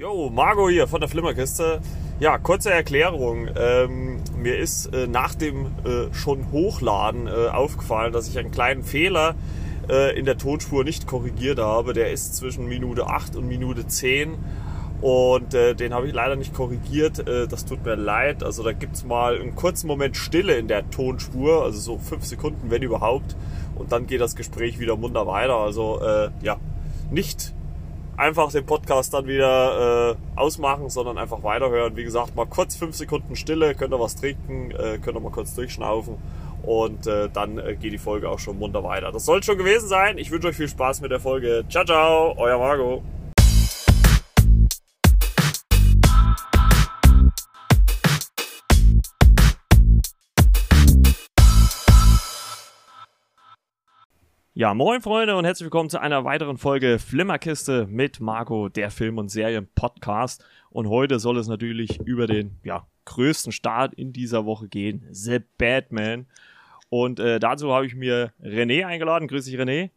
Jo, Margot hier von der Flimmerkiste. Ja, kurze Erklärung. Ähm, mir ist äh, nach dem äh, schon Hochladen äh, aufgefallen, dass ich einen kleinen Fehler äh, in der Tonspur nicht korrigiert habe. Der ist zwischen Minute 8 und Minute 10 und äh, den habe ich leider nicht korrigiert. Äh, das tut mir leid. Also da gibt's mal einen kurzen Moment Stille in der Tonspur, also so fünf Sekunden, wenn überhaupt. Und dann geht das Gespräch wieder munter weiter. Also ja, nicht einfach den Podcast dann wieder äh, ausmachen, sondern einfach weiterhören. Wie gesagt, mal kurz fünf Sekunden Stille, könnt ihr was trinken, äh, könnt ihr mal kurz durchschnaufen und äh, dann äh, geht die Folge auch schon munter weiter. Das soll schon gewesen sein. Ich wünsche euch viel Spaß mit der Folge. Ciao, ciao, euer Marco. Ja, moin Freunde und herzlich willkommen zu einer weiteren Folge Flimmerkiste mit Marco, der Film- und Serien-Podcast. Und heute soll es natürlich über den ja, größten Start in dieser Woche gehen, The Batman. Und äh, dazu habe ich mir René eingeladen. Grüß dich, René.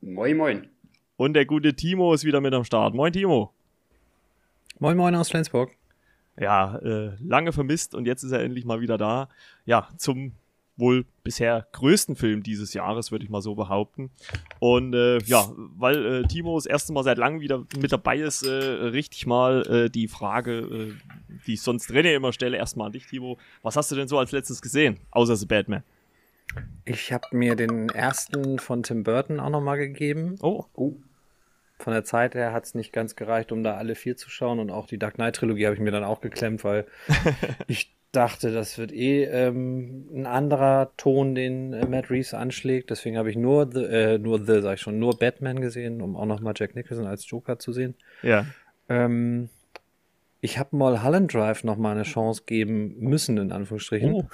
Moin, moin. Und der gute Timo ist wieder mit am Start. Moin, Timo. Moin, moin aus Flensburg. Ja, äh, lange vermisst und jetzt ist er endlich mal wieder da. Ja, zum wohl bisher größten Film dieses Jahres, würde ich mal so behaupten. Und äh, ja, weil äh, Timo das erste Mal seit langem wieder mit dabei ist, äh, richtig mal äh, die Frage, äh, die ich sonst René immer stelle, erstmal an dich, Timo. Was hast du denn so als letztes gesehen, außer The Batman? Ich habe mir den ersten von Tim Burton auch nochmal gegeben. Oh. oh. Von der Zeit her hat es nicht ganz gereicht, um da alle vier zu schauen. Und auch die Dark Knight-Trilogie habe ich mir dann auch geklemmt, weil ich dachte, das wird eh ähm, ein anderer Ton, den äh, Matt Reeves anschlägt. Deswegen habe ich nur The, äh, nur The, sag ich schon, nur Batman gesehen, um auch nochmal Jack Nicholson als Joker zu sehen. Ja. Ähm, ich habe mal Holland Drive nochmal eine Chance geben müssen, in Anführungsstrichen. Oh.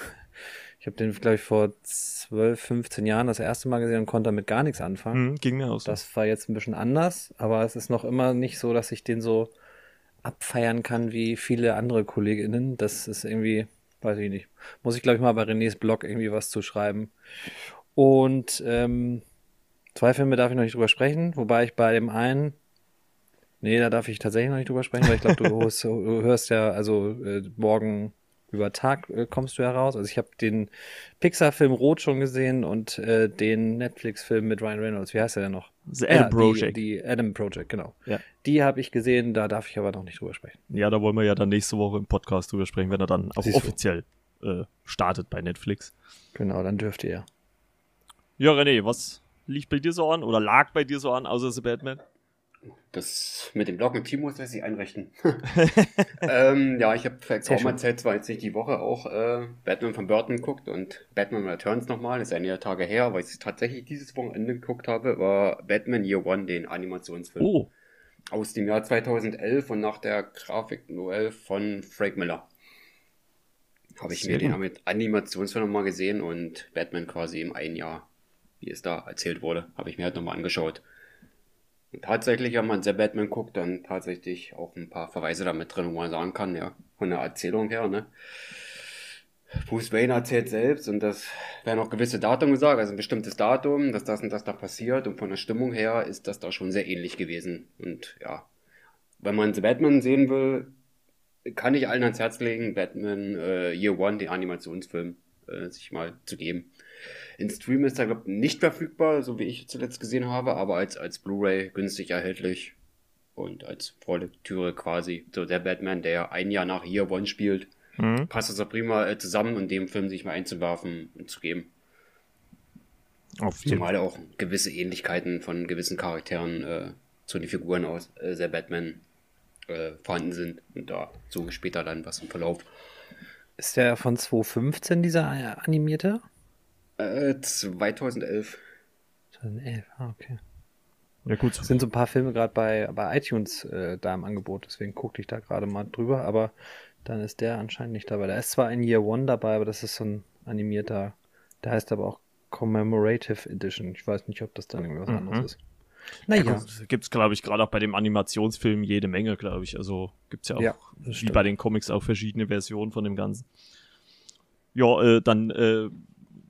Ich habe den, glaube ich, vor 12, 15 Jahren das erste Mal gesehen und konnte damit gar nichts anfangen. Mhm, ging mir auch so. Das war jetzt ein bisschen anders, aber es ist noch immer nicht so, dass ich den so abfeiern kann wie viele andere KollegInnen. Das ist irgendwie, weiß ich nicht. Muss ich, glaube ich, mal bei Renés Blog irgendwie was zu schreiben. Und ähm, zwei Filme darf ich noch nicht drüber sprechen, wobei ich bei dem einen, nee, da darf ich tatsächlich noch nicht drüber sprechen, weil ich glaube, du, du, hörst ja, also äh, morgen über Tag äh, kommst du heraus. Also ich habe den Pixar-Film Rot schon gesehen und äh, den Netflix-Film mit Ryan Reynolds. Wie heißt der denn noch? The Adam ja, Project. Die, die, Adam Project, genau. Ja. Die habe ich gesehen, da darf ich aber noch nicht drüber sprechen. Ja, da wollen wir ja dann nächste Woche im Podcast drüber sprechen, wenn er dann auch Siehst offiziell äh, startet bei Netflix. Genau, dann dürft ihr. Ja, René, was liegt bei dir so an oder lag bei dir so an, außer The Batman? Das mit dem Blog mit Timo lässt sich einrichten. ähm, ja, ich habe vor geraumer Zeit zwar jetzt nicht die Woche auch äh, Batman von Burton geguckt und Batman Returns nochmal, ist einige Tage her, weil ich es tatsächlich dieses Wochenende geguckt habe, war Batman Year One, den Animationsfilm. Oh. Aus dem Jahr 2011 und nach der Grafik Noel von Frank Miller. Habe ich mir den Animationsfilm nochmal gesehen und Batman quasi im einen Jahr, wie es da erzählt wurde, habe ich mir halt nochmal angeschaut. Tatsächlich, wenn man The Batman guckt, dann tatsächlich auch ein paar Verweise damit drin, wo man sagen kann, ja, von der Erzählung her, ne. Bruce Wayne erzählt selbst und das werden auch gewisse Datum gesagt, also ein bestimmtes Datum, dass das und das da passiert und von der Stimmung her ist das da schon sehr ähnlich gewesen. Und ja, wenn man The Batman sehen will, kann ich allen ans Herz legen, Batman äh, Year One, den Animationsfilm, äh, sich mal zu geben. In Stream ist er, glaube ich, nicht verfügbar, so wie ich zuletzt gesehen habe, aber als, als Blu-ray günstig erhältlich und als Vorlektüre quasi. So der Batman, der ein Jahr nach Year One spielt, mhm. passt das auch prima äh, zusammen und dem Film sich mal einzuwerfen und zu geben. Auf jeden Zumal auch gewisse Ähnlichkeiten von gewissen Charakteren äh, zu den Figuren aus äh, der Batman äh, vorhanden sind und da so später dann was im Verlauf. Ist der von 2015 dieser animierte? Äh, 2011. 2011, ah, okay. Ja, gut. Es sind so ein paar Filme gerade bei, bei iTunes äh, da im Angebot, deswegen guckte ich da gerade mal drüber, aber dann ist der anscheinend nicht dabei. Da ist zwar ein Year One dabei, aber das ist so ein animierter, der heißt aber auch Commemorative Edition. Ich weiß nicht, ob das dann irgendwas mhm. anderes ist. Naja. Ja, gibt es, glaube ich, gerade auch bei dem Animationsfilm jede Menge, glaube ich. Also gibt es ja auch, ja, wie stimmt. bei den Comics, auch verschiedene Versionen von dem Ganzen. Ja, äh, dann äh,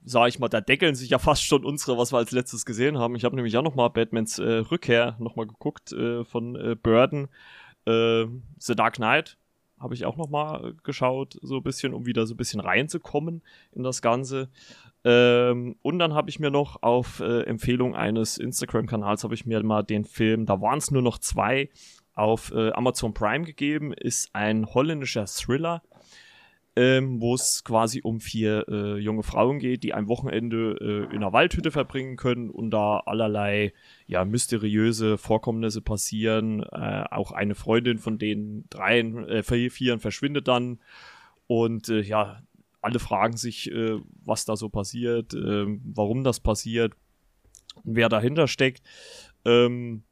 sage ich mal, da deckeln sich ja fast schon unsere, was wir als letztes gesehen haben. Ich habe nämlich auch nochmal Batmans äh, Rückkehr nochmal geguckt äh, von äh, Burden. Äh, The Dark Knight habe ich auch noch mal geschaut, so ein bisschen, um wieder so ein bisschen reinzukommen in das Ganze. Ähm, und dann habe ich mir noch auf äh, Empfehlung eines Instagram-Kanals habe ich mir mal den Film, da waren es nur noch zwei, auf äh, Amazon Prime gegeben, ist ein holländischer Thriller ähm, wo es quasi um vier äh, junge Frauen geht, die ein Wochenende äh, in einer Waldhütte verbringen können und da allerlei ja mysteriöse Vorkommnisse passieren. Äh, auch eine Freundin von den dreien, äh, vieren verschwindet dann und äh, ja, alle fragen sich, äh, was da so passiert, äh, warum das passiert, wer dahinter steckt. Ähm,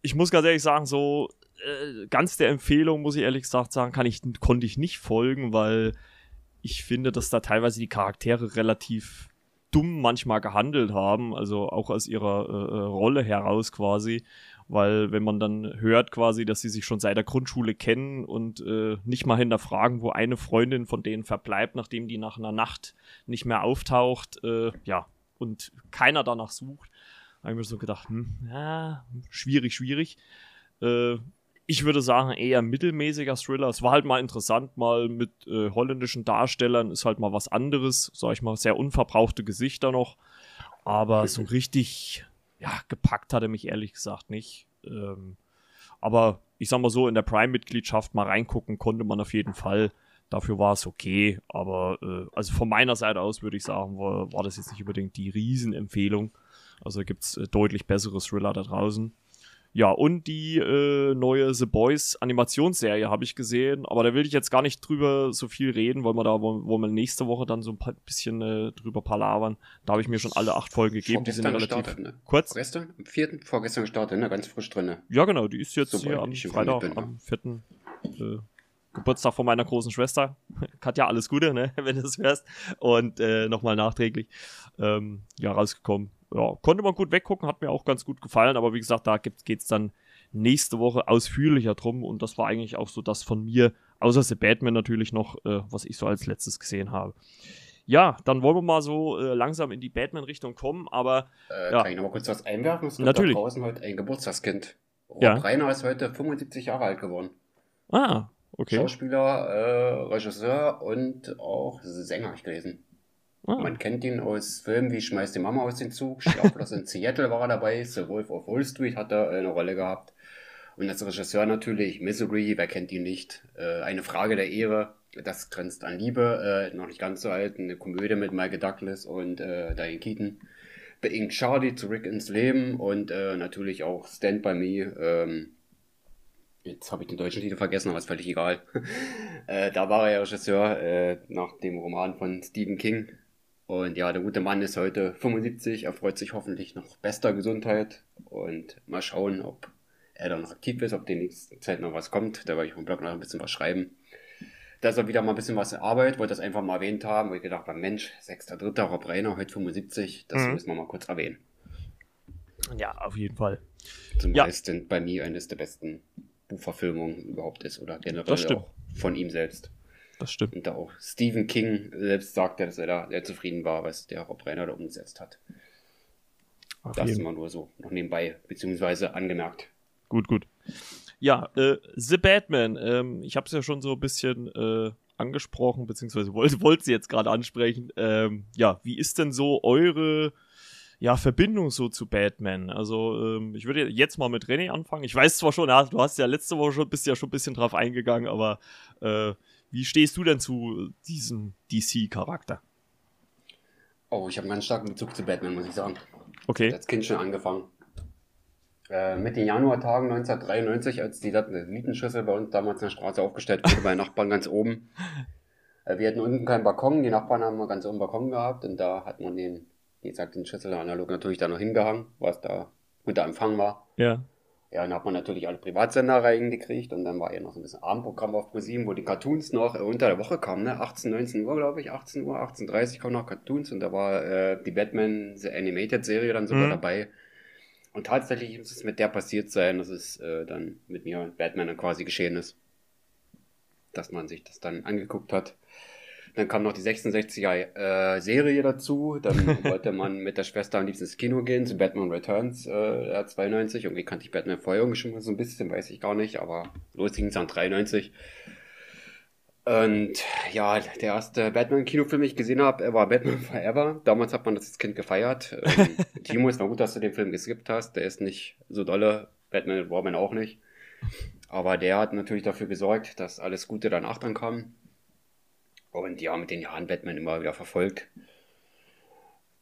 ich muss ganz ehrlich sagen, so äh, ganz der Empfehlung, muss ich ehrlich gesagt sagen, kann ich, konnte ich nicht folgen, weil ich finde, dass da teilweise die Charaktere relativ dumm manchmal gehandelt haben, also auch aus ihrer äh, äh, Rolle heraus quasi, weil wenn man dann hört quasi, dass sie sich schon seit der Grundschule kennen und äh, nicht mal hinterfragen, wo eine Freundin von denen verbleibt, nachdem die nach einer Nacht nicht mehr auftaucht, äh, ja, und keiner danach sucht, habe ich mir so gedacht, hm, ja, schwierig, schwierig. Äh, ich würde sagen, eher mittelmäßiger Thriller. Es war halt mal interessant, mal mit äh, holländischen Darstellern, ist halt mal was anderes, sag ich mal, sehr unverbrauchte Gesichter noch. Aber so richtig, ja, gepackt hat er mich ehrlich gesagt nicht. Ähm, aber ich sag mal so, in der Prime-Mitgliedschaft mal reingucken konnte man auf jeden Fall. Dafür war es okay. Aber äh, also von meiner Seite aus würde ich sagen, war, war das jetzt nicht unbedingt die Riesenempfehlung. Also gibt es äh, deutlich bessere Thriller da draußen. Ja, und die äh, neue The Boys Animationsserie habe ich gesehen, aber da will ich jetzt gar nicht drüber so viel reden, weil wir da, wo, wo wir nächste Woche dann so ein paar, bisschen äh, drüber palavern. Da habe ich mir schon alle acht Folgen gegeben, die sind relativ gestartet, ne? kurz. Vorgestern, am vierten, vorgestern gestartet, ne? Ganz frisch drin. Ne? Ja, genau, die ist jetzt Super, hier am Freitag, bin, am vierten äh, Geburtstag von meiner großen Schwester. Katja, alles Gute, ne, wenn du das hörst. Und äh, nochmal nachträglich ähm, ja, rausgekommen ja, konnte man gut weggucken, hat mir auch ganz gut gefallen, aber wie gesagt, da geht es dann nächste Woche ausführlicher drum und das war eigentlich auch so das von mir, außer The Batman natürlich noch, äh, was ich so als letztes gesehen habe. Ja, dann wollen wir mal so äh, langsam in die Batman-Richtung kommen, aber. Äh, ja. Kann ich noch mal kurz was einwerfen? Es gibt natürlich. da draußen heute ein Geburtstagskind. Rob ja. Reiner ist heute 75 Jahre alt geworden. Ah, okay. Schauspieler, äh, Regisseur und auch Sänger, ich gelesen. Ah. Man kennt ihn aus Filmen wie Schmeiß die Mama aus dem Zug, Schlaflos in Seattle war er dabei, The Wolf of Wall Street hat er eine Rolle gehabt. Und als Regisseur natürlich Misery, wer kennt ihn nicht? Äh, eine Frage der Ehre, das grenzt an Liebe, äh, noch nicht ganz so alt, eine Komödie mit Michael Douglas und äh, Diane Keaton. Beingt Charlie zurück ins Leben und äh, natürlich auch Stand By Me. Ähm, jetzt habe ich den deutschen Titel vergessen, aber ist völlig egal. äh, da war er ja Regisseur äh, nach dem Roman von Stephen King, und ja, der gute Mann ist heute 75, er freut sich hoffentlich noch bester Gesundheit und mal schauen, ob er dann noch aktiv ist, ob die nächste Zeit noch was kommt. Da werde ich vom Blog noch ein bisschen was schreiben. Da ist er wieder mal ein bisschen was Arbeit, wollte das einfach mal erwähnt haben, weil ich gedacht habe, Mensch, 6.3. Rob Reiner, heute 75, das mhm. müssen wir mal kurz erwähnen. Ja, auf jeden Fall. Zum ja. sind bei mir eines der besten Buchverfilmungen überhaupt ist oder generell auch von ihm selbst. Das stimmt. Und da auch Stephen King selbst sagte, dass er da sehr zufrieden war, was der Rob Reiner da umgesetzt hat. Auf das ist immer nur so noch nebenbei, beziehungsweise angemerkt. Gut, gut. Ja, äh, The Batman. Ähm, ich habe es ja schon so ein bisschen äh, angesprochen, beziehungsweise wollte wollt sie jetzt gerade ansprechen. Ähm, ja, wie ist denn so eure ja, Verbindung so zu Batman. Also ähm, ich würde jetzt mal mit René anfangen. Ich weiß zwar schon, ja, du hast ja letzte Woche schon, bist ja schon ein bisschen drauf eingegangen, aber äh, wie stehst du denn zu diesem DC-Charakter? Oh, ich habe einen ganz starken Bezug zu Batman, muss ich sagen. Okay. Ich als Kind schon angefangen. Äh, mit den Januartagen 1993, als die Satellitenschüssel bei uns damals in der Straße aufgestellt wurde, bei Nachbarn ganz oben. Äh, wir hatten unten keinen Balkon, die Nachbarn haben ganz oben Balkon gehabt und da hat man den, wie gesagt, den Schüssel analog natürlich da noch hingehangen, was da guter Empfang war. Ja. Ja, dann hat man natürlich alle Privatsender reingekriegt und dann war ja noch so ein bisschen Abendprogramm auf ProSieben, wo die Cartoons noch äh, unter der Woche kamen, ne? 18, 19 Uhr, glaube ich, 18 Uhr, 18.30 kamen noch Cartoons und da war äh, die Batman The Animated Serie dann sogar mhm. dabei. Und tatsächlich muss es mit der passiert sein, dass es äh, dann mit mir und Batman dann quasi geschehen ist. Dass man sich das dann angeguckt hat. Dann kam noch die 66er äh, Serie dazu. Dann wollte man mit der Schwester am liebsten ins Kino gehen, zu Batman Returns, äh, 92. Irgendwie kannte ich Batman vorher irgendwie schon mal so ein bisschen, weiß ich gar nicht, aber los ging es an 93. Und ja, der erste Batman-Kinofilm, den ich gesehen habe, war Batman Forever. Damals hat man das als Kind gefeiert. Ähm, Timo, es war gut, dass du den Film geskippt hast. Der ist nicht so dolle. Batman Warman auch nicht. Aber der hat natürlich dafür gesorgt, dass alles Gute danach dann kam. Und ja, mit den Jahren Batman immer wieder verfolgt.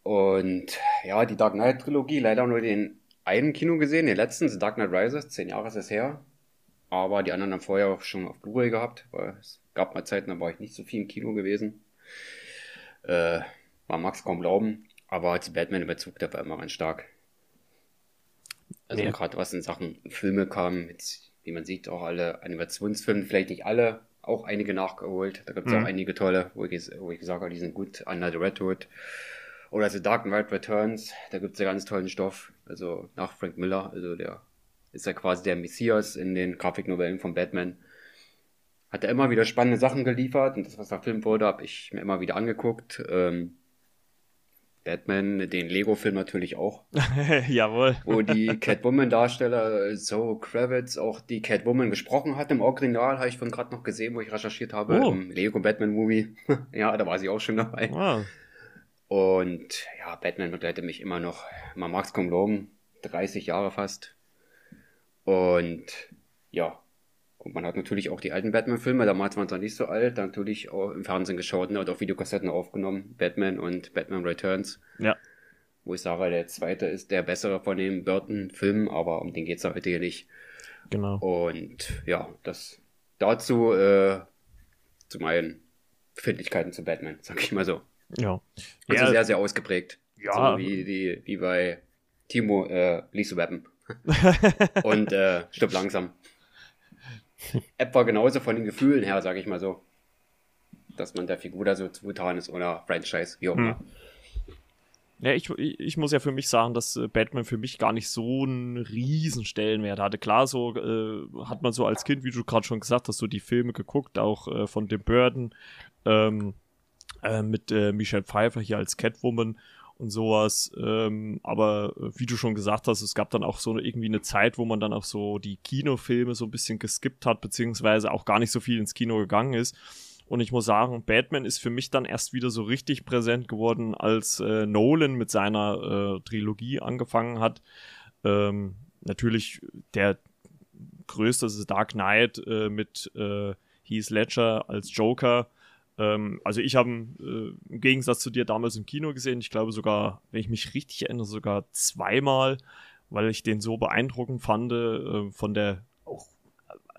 Und ja, die Dark Knight Trilogie, leider nur den einen Kino gesehen, den letzten, The Dark Knight Rises, zehn Jahre ist es her. Aber die anderen haben vorher auch schon auf Blu-ray gehabt, weil es gab mal Zeiten, da war ich nicht so viel im Kino gewesen. Äh, man mag es kaum glauben, aber als Batman in Bezug, der war immer ganz stark. Also ja. gerade was in Sachen Filme kam, jetzt, wie man sieht, auch alle Animationsfilme, vielleicht nicht alle, auch einige nachgeholt. Da gibt es mhm. auch einige tolle, wo ich, wo ich gesagt habe, die sind gut. Under the Redwood oder The Dark Knight Returns, da gibt es ja ganz tollen Stoff. Also nach Frank Miller, also der ist ja quasi der Messias in den Grafiknovellen von Batman. Hat er immer wieder spannende Sachen geliefert und das, was verfilmt wurde, habe ich mir immer wieder angeguckt. Ähm, Batman, den Lego-Film natürlich auch. Jawohl. Wo die Catwoman-Darsteller so Kravitz auch die Catwoman gesprochen hat. Im Original habe ich von gerade noch gesehen, wo ich recherchiert habe. Oh. Im Lego Batman-Movie. ja, da war sie auch schon dabei. Wow. Und ja, Batman begleitet mich immer noch. Man mag es kaum glauben. 30 Jahre fast. Und ja, und man hat natürlich auch die alten Batman-Filme, damals waren sie noch nicht so alt, dann natürlich auch im Fernsehen geschaut ne, und auf Videokassetten aufgenommen. Batman und Batman Returns. Ja. Wo ich sage, der zweite ist der bessere von den Burton-Filmen, aber um den geht es heute hier nicht. Genau. Und ja, das dazu äh, zu meinen Befindlichkeiten zu Batman, sag ich mal so. Ja. Also ja. sehr, sehr ausgeprägt. Ja. So wie, die, wie bei Timo äh, Lisa Weapon. und äh, stirb langsam. Etwa genauso von den Gefühlen her, sage ich mal so. Dass man der Figur da so zugetan ist oder Franchise, wie auch immer. Hm. Ja, ich, ich muss ja für mich sagen, dass äh, Batman für mich gar nicht so einen riesen Stellenwert hatte. Klar, so äh, hat man so als Kind, wie du gerade schon gesagt hast, so die Filme geguckt, auch äh, von Tim Burton ähm, äh, mit äh, Michelle Pfeiffer hier als Catwoman und sowas. Ähm, aber äh, wie du schon gesagt hast, es gab dann auch so irgendwie eine Zeit, wo man dann auch so die Kinofilme so ein bisschen geskippt hat, beziehungsweise auch gar nicht so viel ins Kino gegangen ist. Und ich muss sagen, Batman ist für mich dann erst wieder so richtig präsent geworden, als äh, Nolan mit seiner äh, Trilogie angefangen hat. Ähm, natürlich der größte ist Dark Knight äh, mit äh, Heath Ledger als Joker ähm, also ich habe äh, im Gegensatz zu dir damals im Kino gesehen, ich glaube sogar, wenn ich mich richtig erinnere, sogar zweimal, weil ich den so beeindruckend fand äh, von der auch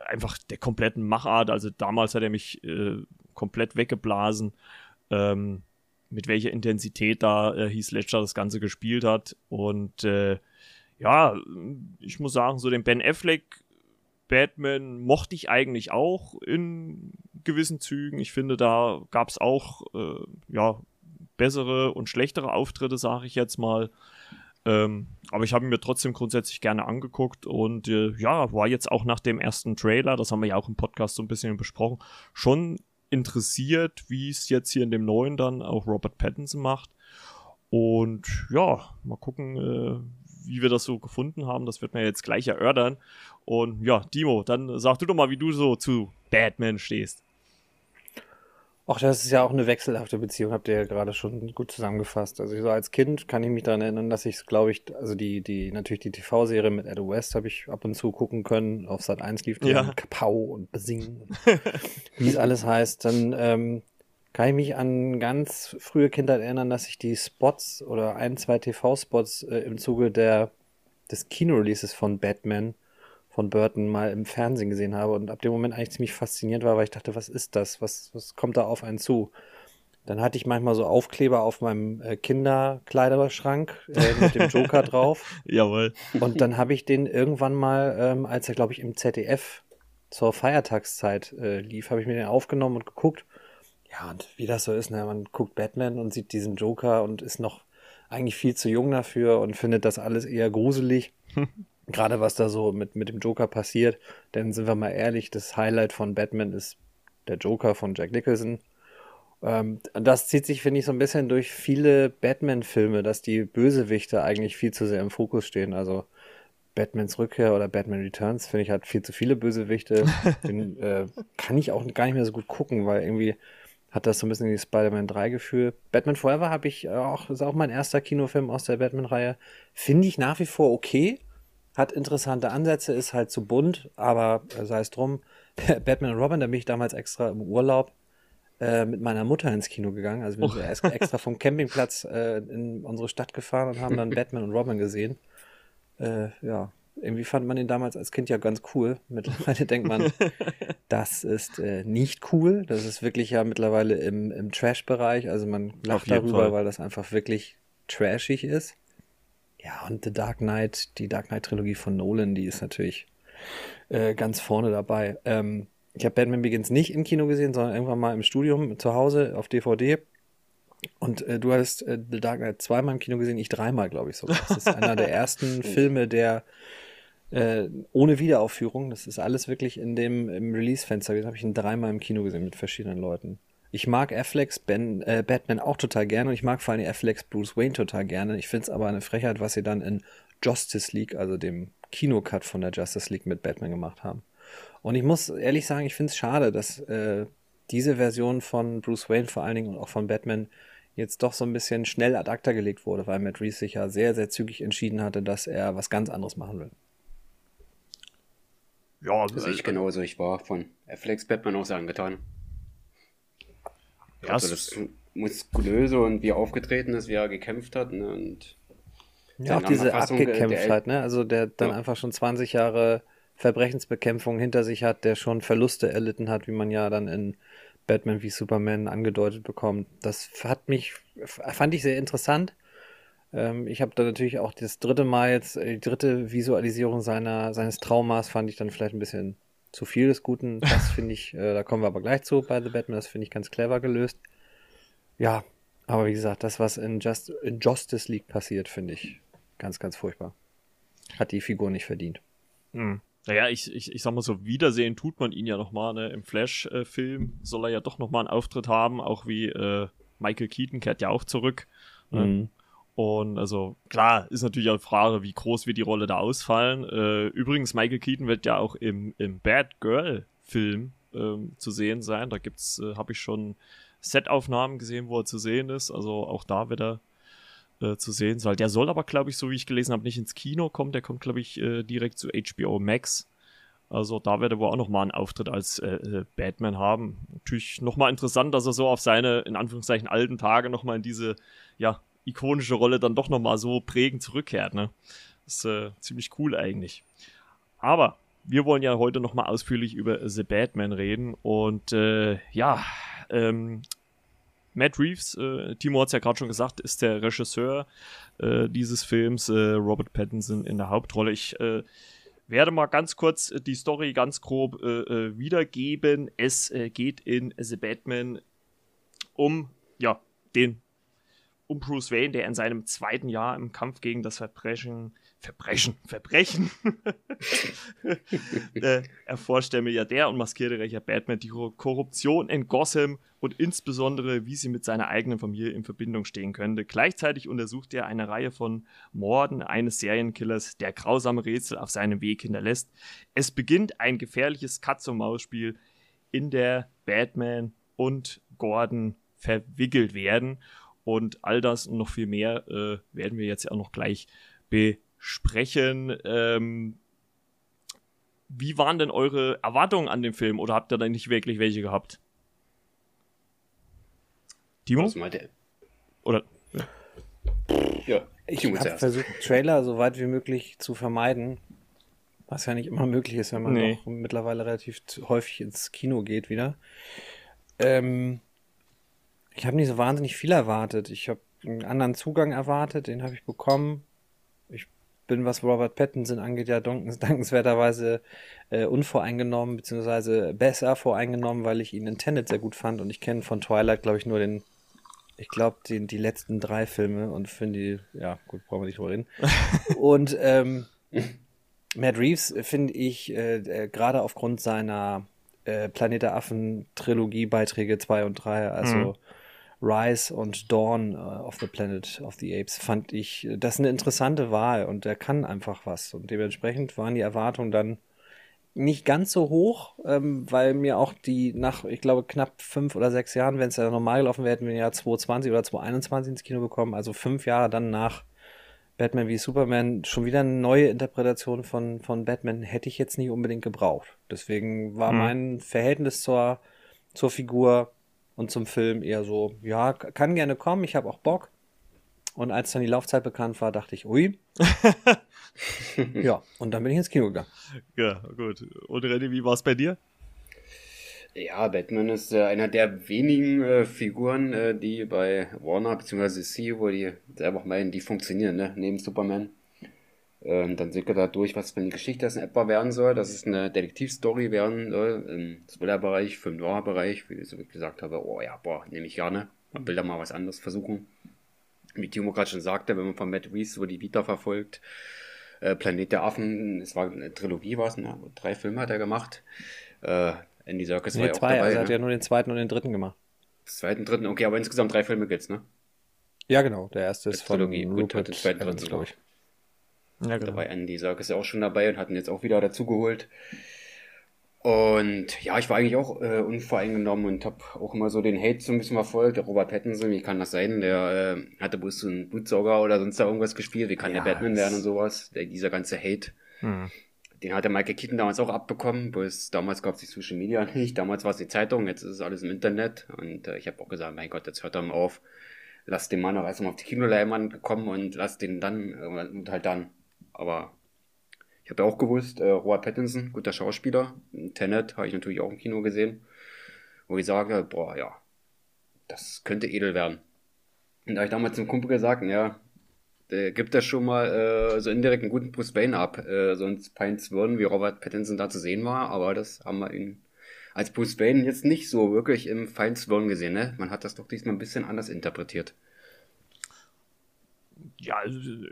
einfach der kompletten Machart. Also damals hat er mich äh, komplett weggeblasen, ähm, mit welcher Intensität da äh, Heath Ledger das Ganze gespielt hat. Und äh, ja, ich muss sagen, so den Ben Affleck Batman mochte ich eigentlich auch in gewissen Zügen. Ich finde, da gab es auch äh, ja, bessere und schlechtere Auftritte, sage ich jetzt mal. Ähm, aber ich habe mir trotzdem grundsätzlich gerne angeguckt und äh, ja, war jetzt auch nach dem ersten Trailer, das haben wir ja auch im Podcast so ein bisschen besprochen, schon interessiert, wie es jetzt hier in dem neuen dann auch Robert Pattinson macht. Und ja, mal gucken, äh, wie wir das so gefunden haben. Das wird man jetzt gleich erörtern. Und ja, Timo, dann sag du doch mal, wie du so zu Batman stehst. Ach, das ist ja auch eine wechselhafte Beziehung, habt ihr ja gerade schon gut zusammengefasst. Also so als Kind kann ich mich daran erinnern, dass ich, glaube ich, also die, die, natürlich die TV-Serie mit Adam West habe ich ab und zu gucken können. Auf Sat 1 lief die ja. Kapau und Besingen, wie es alles heißt. Dann ähm, kann ich mich an ganz frühe Kindheit erinnern, dass ich die Spots oder ein, zwei TV-Spots äh, im Zuge der, des Kinoreleases von Batman von Burton mal im Fernsehen gesehen habe und ab dem Moment eigentlich ziemlich fasziniert war, weil ich dachte, was ist das? Was, was kommt da auf einen zu? Dann hatte ich manchmal so Aufkleber auf meinem äh, Kinderkleiderschrank äh, mit dem Joker drauf. Jawohl. Und dann habe ich den irgendwann mal, ähm, als er, glaube ich, im ZDF zur Feiertagszeit äh, lief, habe ich mir den aufgenommen und geguckt. Ja, und wie das so ist, ne? man guckt Batman und sieht diesen Joker und ist noch eigentlich viel zu jung dafür und findet das alles eher gruselig. Gerade was da so mit, mit dem Joker passiert. Denn sind wir mal ehrlich, das Highlight von Batman ist der Joker von Jack Nicholson. Ähm, das zieht sich, finde ich, so ein bisschen durch viele Batman-Filme, dass die Bösewichte eigentlich viel zu sehr im Fokus stehen. Also Batmans Rückkehr oder Batman Returns, finde ich, hat viel zu viele Bösewichte. Den äh, kann ich auch gar nicht mehr so gut gucken, weil irgendwie hat das so ein bisschen die Spider-Man 3 Gefühl. Batman Forever habe ich auch, ist auch mein erster Kinofilm aus der Batman-Reihe. Finde ich nach wie vor okay. Hat interessante Ansätze, ist halt zu bunt, aber sei es drum. Batman und Robin, da bin ich damals extra im Urlaub äh, mit meiner Mutter ins Kino gegangen. Also wir sind oh. extra vom Campingplatz äh, in unsere Stadt gefahren und haben dann Batman und Robin gesehen. Äh, ja, irgendwie fand man ihn damals als Kind ja ganz cool. Mittlerweile denkt man, das ist äh, nicht cool. Das ist wirklich ja mittlerweile im, im Trash-Bereich. Also man lacht darüber, Fall. weil das einfach wirklich trashig ist. Ja, und The Dark Knight, die Dark Knight-Trilogie von Nolan, die ist natürlich äh, ganz vorne dabei. Ähm, ich habe Batman Begins nicht im Kino gesehen, sondern irgendwann mal im Studium zu Hause auf DVD. Und äh, du hast äh, The Dark Knight zweimal im Kino gesehen, ich dreimal, glaube ich sogar. Das ist einer der ersten Filme, der äh, ohne Wiederaufführung, das ist alles wirklich in dem Release-Fenster, das habe ich ihn dreimal im Kino gesehen mit verschiedenen Leuten. Ich mag Afflecks ben, äh, Batman auch total gerne und ich mag vor allem Afflecks Bruce Wayne total gerne. Ich finde es aber eine Frechheit, was sie dann in Justice League, also dem Kinocut von der Justice League mit Batman gemacht haben. Und ich muss ehrlich sagen, ich finde es schade, dass äh, diese Version von Bruce Wayne vor allen Dingen und auch von Batman jetzt doch so ein bisschen schnell ad acta gelegt wurde, weil Matt Reeves sich ja sehr, sehr zügig entschieden hatte, dass er was ganz anderes machen will. Ja, das sehe ich genauso. Ich war von Afflecks Batman auch sehr angetan. Ja, also das muskulöse und wie er aufgetreten ist, wie er gekämpft hat. Ne? Und ja, auch diese Abgekämpftheit, ne? Also der dann ja. einfach schon 20 Jahre Verbrechensbekämpfung hinter sich hat, der schon Verluste erlitten hat, wie man ja dann in Batman wie Superman angedeutet bekommt. Das hat mich, fand ich sehr interessant. Ähm, ich habe da natürlich auch das dritte Mal jetzt, äh, die dritte Visualisierung seiner, seines Traumas fand ich dann vielleicht ein bisschen zu viel des Guten. Das finde ich, äh, da kommen wir aber gleich zu bei The Batman, das finde ich ganz clever gelöst. Ja, aber wie gesagt, das, was in, Just, in Justice League passiert, finde ich ganz, ganz furchtbar. Hat die Figur nicht verdient. Hm. Naja, ich, ich, ich sag mal so, wiedersehen tut man ihn ja nochmal, ne? Im Flash-Film soll er ja doch nochmal einen Auftritt haben, auch wie äh, Michael Keaton kehrt ja auch zurück. Ne? Mhm. Und also klar, ist natürlich auch Frage, wie groß wird die Rolle da ausfallen. Äh, übrigens, Michael Keaton wird ja auch im, im Bad Girl-Film ähm, zu sehen sein. Da gibt's, äh, habe ich schon Setaufnahmen gesehen, wo er zu sehen ist. Also auch da wird er äh, zu sehen sein. Der soll aber, glaube ich, so wie ich gelesen habe, nicht ins Kino kommen. Der kommt, glaube ich, äh, direkt zu HBO Max. Also da wird er wohl auch nochmal einen Auftritt als äh, äh, Batman haben. Natürlich nochmal interessant, dass er so auf seine, in Anführungszeichen, alten Tage nochmal in diese, ja, ikonische Rolle dann doch nochmal so prägend zurückkehrt. Ne? Das ist äh, ziemlich cool eigentlich. Aber wir wollen ja heute nochmal ausführlich über The Batman reden. Und äh, ja, ähm, Matt Reeves, äh, Timo hat es ja gerade schon gesagt, ist der Regisseur äh, dieses Films, äh, Robert Pattinson in der Hauptrolle. Ich äh, werde mal ganz kurz die Story ganz grob äh, äh, wiedergeben. Es geht in The Batman um ja, den um Bruce Wayne, der in seinem zweiten Jahr im Kampf gegen das Verbrechen, Verbrechen, Verbrechen äh, erforscht der Milliardär und maskierte Rächer Batman die Korruption in Gotham und insbesondere, wie sie mit seiner eigenen Familie in Verbindung stehen könnte. Gleichzeitig untersucht er eine Reihe von Morden eines Serienkillers, der grausame Rätsel auf seinem Weg hinterlässt. Es beginnt ein gefährliches Katz-und-Maus-Spiel, in der Batman und Gordon verwickelt werden. Und all das und noch viel mehr äh, werden wir jetzt auch noch gleich besprechen. Ähm, wie waren denn eure Erwartungen an den Film oder habt ihr da nicht wirklich welche gehabt? Timo? Was meint ihr? Oder? Ja. ja ich habe versucht, Trailer so weit wie möglich zu vermeiden. Was ja nicht immer möglich ist, wenn man nee. mittlerweile relativ häufig ins Kino geht wieder. Ähm, ich habe nicht so wahnsinnig viel erwartet. Ich habe einen anderen Zugang erwartet, den habe ich bekommen. Ich bin, was Robert Pattinson angeht, ja dankenswerterweise äh, unvoreingenommen, beziehungsweise besser voreingenommen, weil ich ihn in Tenet sehr gut fand und ich kenne von Twilight, glaube ich, nur den, ich glaube, die, die letzten drei Filme und finde die, ja, gut, brauchen wir nicht drüber reden. und ähm, Matt Reeves finde ich äh, äh, gerade aufgrund seiner äh, Planet der Affen Trilogie Beiträge 2 und 3, also mhm. Rise und Dawn uh, of the Planet of the Apes, fand ich, das ist eine interessante Wahl und der kann einfach was. Und dementsprechend waren die Erwartungen dann nicht ganz so hoch, ähm, weil mir auch die nach, ich glaube, knapp fünf oder sechs Jahren, wenn es ja normal gelaufen wäre, hätten wir ja 2020 oder 2021 ins Kino bekommen, also fünf Jahre dann nach Batman wie Superman schon wieder eine neue Interpretation von, von Batman hätte ich jetzt nicht unbedingt gebraucht. Deswegen war mhm. mein Verhältnis zur, zur Figur und zum Film eher so, ja, kann gerne kommen, ich habe auch Bock. Und als dann die Laufzeit bekannt war, dachte ich, ui. ja, und dann bin ich ins Kino gegangen. Ja, gut. Und René, wie war es bei dir? Ja, Batman ist äh, einer der wenigen äh, Figuren, äh, die bei Warner bzw. C, wo die selber auch meinen, die funktionieren, ne? neben Superman. Ähm, dann sind wir da durch, was für eine Geschichte das in etwa werden soll, dass es eine Detektivstory werden soll, im Thriller-Bereich, Film Noir-Bereich, wie ich so gesagt habe, oh ja, boah, nehme ich gerne. Man will da mal was anderes versuchen. Wie Timo gerade schon sagte, wenn man von Matt Reeves so die Vita verfolgt, äh, Planet der Affen, es war eine Trilogie, war es, ne? drei Filme hat er gemacht. Äh, Andy Serkis nee, war ja zwei, auch dabei. Also er hat ne? ja nur den zweiten und den dritten gemacht. Zweiten, dritten, okay, aber insgesamt drei Filme gibt's, ne? Ja, genau. Der erste ist von Trilogie. Gut, Rupert den zweiten, dritten, glaube ich. Ja, genau. Da war Andy Serkis ja auch schon dabei und hatten jetzt auch wieder dazugeholt. Und ja, ich war eigentlich auch äh, unvoreingenommen und habe auch immer so den Hate so ein bisschen verfolgt. Der Robert Pattinson, wie kann das sein? Der äh, hatte bloß so einen Blutsauger oder sonst da irgendwas gespielt. Wie kann ja, der Batman werden und sowas? Der, dieser ganze Hate. Hm. Den hat der Michael Keaton damals auch abbekommen, bloß damals gab es die Social Media nicht, damals war es die Zeitung, jetzt ist es alles im Internet und äh, ich habe auch gesagt, mein Gott, jetzt hört er mal auf, lass den Mann auch erstmal auf die Kinoleinwand kommen und lass den dann äh, und halt dann. Aber ich habe ja auch gewusst, äh, Robert Pattinson, guter Schauspieler, Tenet habe ich natürlich auch im Kino gesehen, wo ich sage, boah, ja, das könnte edel werden. Und da habe ich damals zum Kumpel gesagt, ja, der gibt das schon mal äh, so indirekt einen guten Bruce Wayne ab. Äh, sonst peins würden, wie Robert Pattinson da zu sehen war, aber das haben wir ihn als Bruce Wayne jetzt nicht so wirklich im Feinswirren gesehen, ne? Man hat das doch diesmal ein bisschen anders interpretiert. Ja,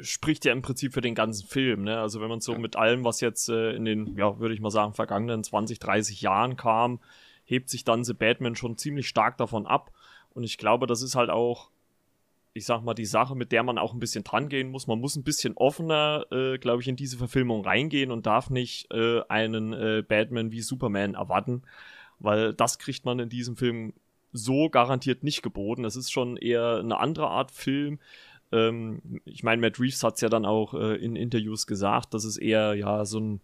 spricht ja im Prinzip für den ganzen Film, ne? Also wenn man so ja. mit allem, was jetzt äh, in den, ja, würde ich mal sagen, vergangenen 20, 30 Jahren kam, hebt sich dann The Batman schon ziemlich stark davon ab. Und ich glaube, das ist halt auch ich sag mal, die Sache, mit der man auch ein bisschen dran gehen muss. Man muss ein bisschen offener, äh, glaube ich, in diese Verfilmung reingehen und darf nicht äh, einen äh, Batman wie Superman erwarten, weil das kriegt man in diesem Film so garantiert nicht geboten. Es ist schon eher eine andere Art Film. Ähm, ich meine, Matt Reeves hat es ja dann auch äh, in Interviews gesagt, dass es eher ja so ein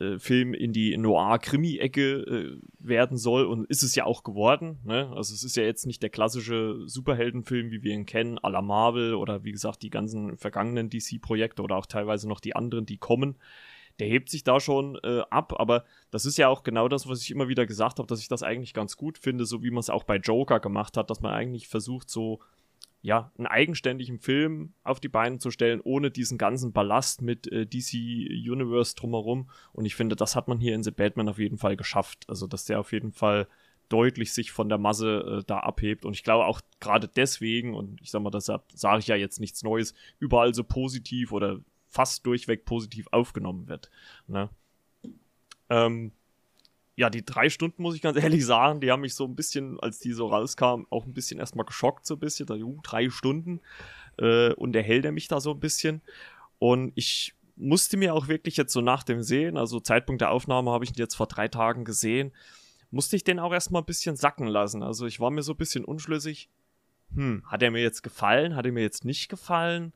äh, Film in die Noir-Krimi-Ecke äh, werden soll und ist es ja auch geworden. Ne? Also es ist ja jetzt nicht der klassische Superheldenfilm, wie wir ihn kennen, à la Marvel oder wie gesagt die ganzen vergangenen DC-Projekte oder auch teilweise noch die anderen, die kommen. Der hebt sich da schon äh, ab, aber das ist ja auch genau das, was ich immer wieder gesagt habe, dass ich das eigentlich ganz gut finde, so wie man es auch bei Joker gemacht hat, dass man eigentlich versucht, so ja, einen eigenständigen Film auf die Beine zu stellen, ohne diesen ganzen Ballast mit äh, DC Universe drumherum. Und ich finde, das hat man hier in The Batman auf jeden Fall geschafft. Also, dass der auf jeden Fall deutlich sich von der Masse äh, da abhebt. Und ich glaube auch gerade deswegen, und ich sag mal, deshalb sage ich ja jetzt nichts Neues, überall so positiv oder fast durchweg positiv aufgenommen wird. Ne? Ähm, ja, die drei Stunden, muss ich ganz ehrlich sagen, die haben mich so ein bisschen, als die so rauskamen, auch ein bisschen erstmal geschockt, so ein bisschen. Da, uh, drei Stunden. Äh, und erhält er mich da so ein bisschen. Und ich musste mir auch wirklich jetzt so nach dem Sehen, also Zeitpunkt der Aufnahme habe ich ihn jetzt vor drei Tagen gesehen, musste ich den auch erstmal ein bisschen sacken lassen. Also ich war mir so ein bisschen unschlüssig. Hm, hat er mir jetzt gefallen? Hat er mir jetzt nicht gefallen?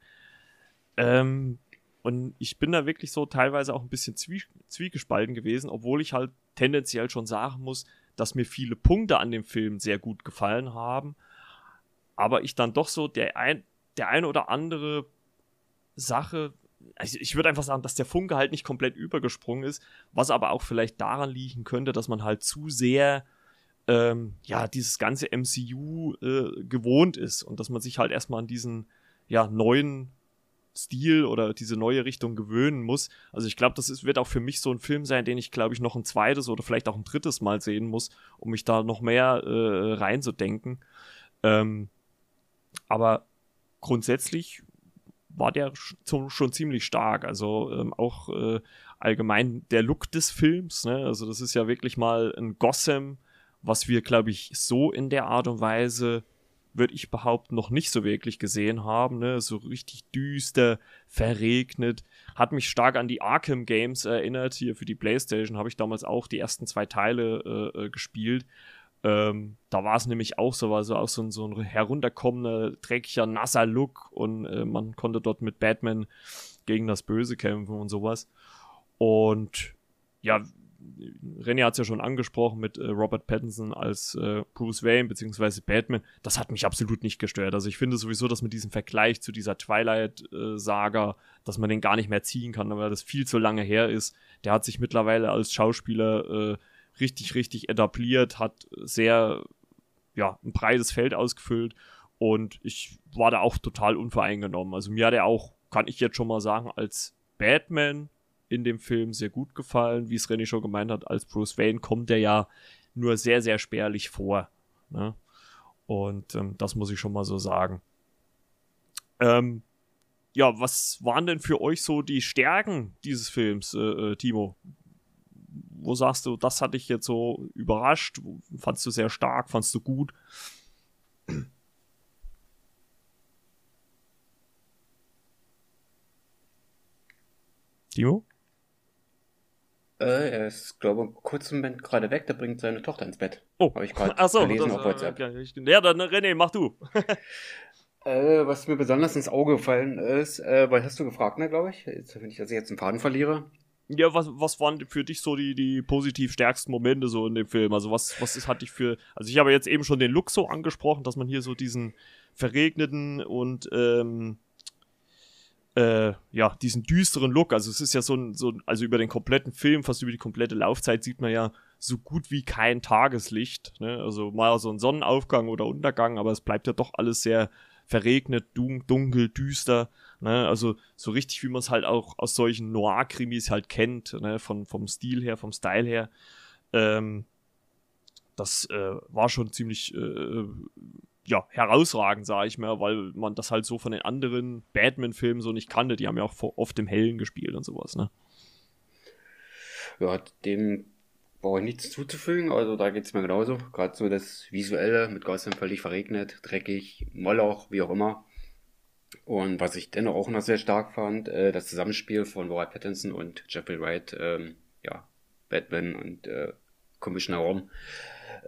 Ähm, und ich bin da wirklich so teilweise auch ein bisschen zwie zwiegespalten gewesen, obwohl ich halt tendenziell schon sagen muss, dass mir viele Punkte an dem Film sehr gut gefallen haben. Aber ich dann doch so der ein, der eine oder andere Sache, also ich würde einfach sagen, dass der Funke halt nicht komplett übergesprungen ist, was aber auch vielleicht daran liegen könnte, dass man halt zu sehr ähm, ja dieses ganze MCU äh, gewohnt ist und dass man sich halt erstmal an diesen ja neuen Stil oder diese neue Richtung gewöhnen muss. Also ich glaube, das ist, wird auch für mich so ein Film sein, den ich, glaube ich, noch ein zweites oder vielleicht auch ein drittes Mal sehen muss, um mich da noch mehr äh, reinzudenken. Ähm, aber grundsätzlich war der schon, schon ziemlich stark. Also ähm, auch äh, allgemein der Look des Films. Ne? Also das ist ja wirklich mal ein Gotham, was wir, glaube ich, so in der Art und Weise, würde ich behaupten, noch nicht so wirklich gesehen haben. Ne? So richtig düster, verregnet. Hat mich stark an die Arkham Games erinnert. Hier für die Playstation habe ich damals auch die ersten zwei Teile äh, äh gespielt. Ähm, da war es nämlich auch so, war so auch so ein, so ein herunterkommender, dreckiger, nasser Look und äh, man konnte dort mit Batman gegen das Böse kämpfen und sowas. Und ja, René hat es ja schon angesprochen mit äh, Robert Pattinson als äh, Bruce Wayne bzw. Batman. Das hat mich absolut nicht gestört. Also ich finde sowieso, dass man diesen Vergleich zu dieser Twilight-Saga, äh, dass man den gar nicht mehr ziehen kann, weil das viel zu lange her ist. Der hat sich mittlerweile als Schauspieler äh, richtig, richtig etabliert, hat sehr, ja, ein breites Feld ausgefüllt und ich war da auch total unvoreingenommen. Also mir hat er auch, kann ich jetzt schon mal sagen, als Batman in dem Film sehr gut gefallen. Wie es René schon gemeint hat, als Bruce Wayne kommt er ja nur sehr, sehr spärlich vor. Ne? Und ähm, das muss ich schon mal so sagen. Ähm, ja, was waren denn für euch so die Stärken dieses Films, äh, äh, Timo? Wo sagst du, das hat dich jetzt so überrascht? Fandst du sehr stark? Fandst du gut? Timo? Äh, er ist, glaube ich, kurz im Moment gerade weg, der bringt seine Tochter ins Bett. Oh, habe ich gerade gelesen das, auf WhatsApp. Äh, ja, dann René, mach du. äh, was mir besonders ins Auge gefallen ist, äh, weil hast du gefragt, ne, glaube ich? Jetzt, wenn ich also jetzt einen Faden verliere. Ja, was, was waren für dich so die, die positiv stärksten Momente so in dem Film? Also was, was ist, hat dich für, also ich habe jetzt eben schon den Look so angesprochen, dass man hier so diesen verregneten und ähm, äh, ja, diesen düsteren Look. Also es ist ja so ein, so also über den kompletten Film, fast über die komplette Laufzeit sieht man ja so gut wie kein Tageslicht. Ne? Also mal so ein Sonnenaufgang oder Untergang, aber es bleibt ja doch alles sehr verregnet, dunkel, düster. Ne? Also so richtig, wie man es halt auch aus solchen Noir-Krimis halt kennt, ne? Von, vom Stil her, vom Style her. Ähm, das äh, war schon ziemlich äh, ja, herausragend, sage ich mal, weil man das halt so von den anderen Batman-Filmen so nicht kannte. Die haben ja auch oft im Hellen gespielt und sowas, ne? Ja, dem brauche ich nichts zuzufügen, also da geht es mir genauso. Gerade so das Visuelle mit Gotham völlig verregnet, dreckig, Moloch, wie auch immer. Und was ich dennoch auch noch sehr stark fand, äh, das Zusammenspiel von Robert Pattinson und Jeffrey Wright, ähm, ja, Batman und äh, Commissioner Rom.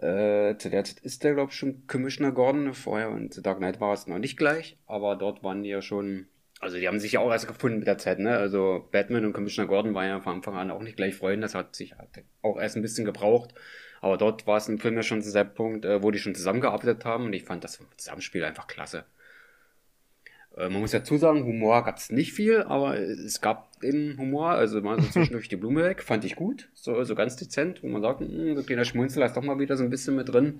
Äh, zu der Zeit ist der, glaube ich, schon Commissioner Gordon. Vorher und The Dark Knight war es noch nicht gleich, aber dort waren die ja schon. Also die haben sich ja auch erst gefunden mit der Zeit, ne? Also Batman und Commissioner Gordon waren ja von Anfang an auch nicht gleich Freunde. Das hat sich hat auch erst ein bisschen gebraucht. Aber dort war es im Film ja schon zu dem Punkt, äh, wo die schon zusammengearbeitet haben und ich fand das Zusammenspiel einfach klasse. Äh, man muss dazu sagen, Humor gab es nicht viel, aber es gab den Humor, also mal so zwischendurch die Blume weg, fand ich gut, so, so ganz dezent, wo man sagt, hm, so kleiner Schmunzel ist doch mal wieder so ein bisschen mit drin.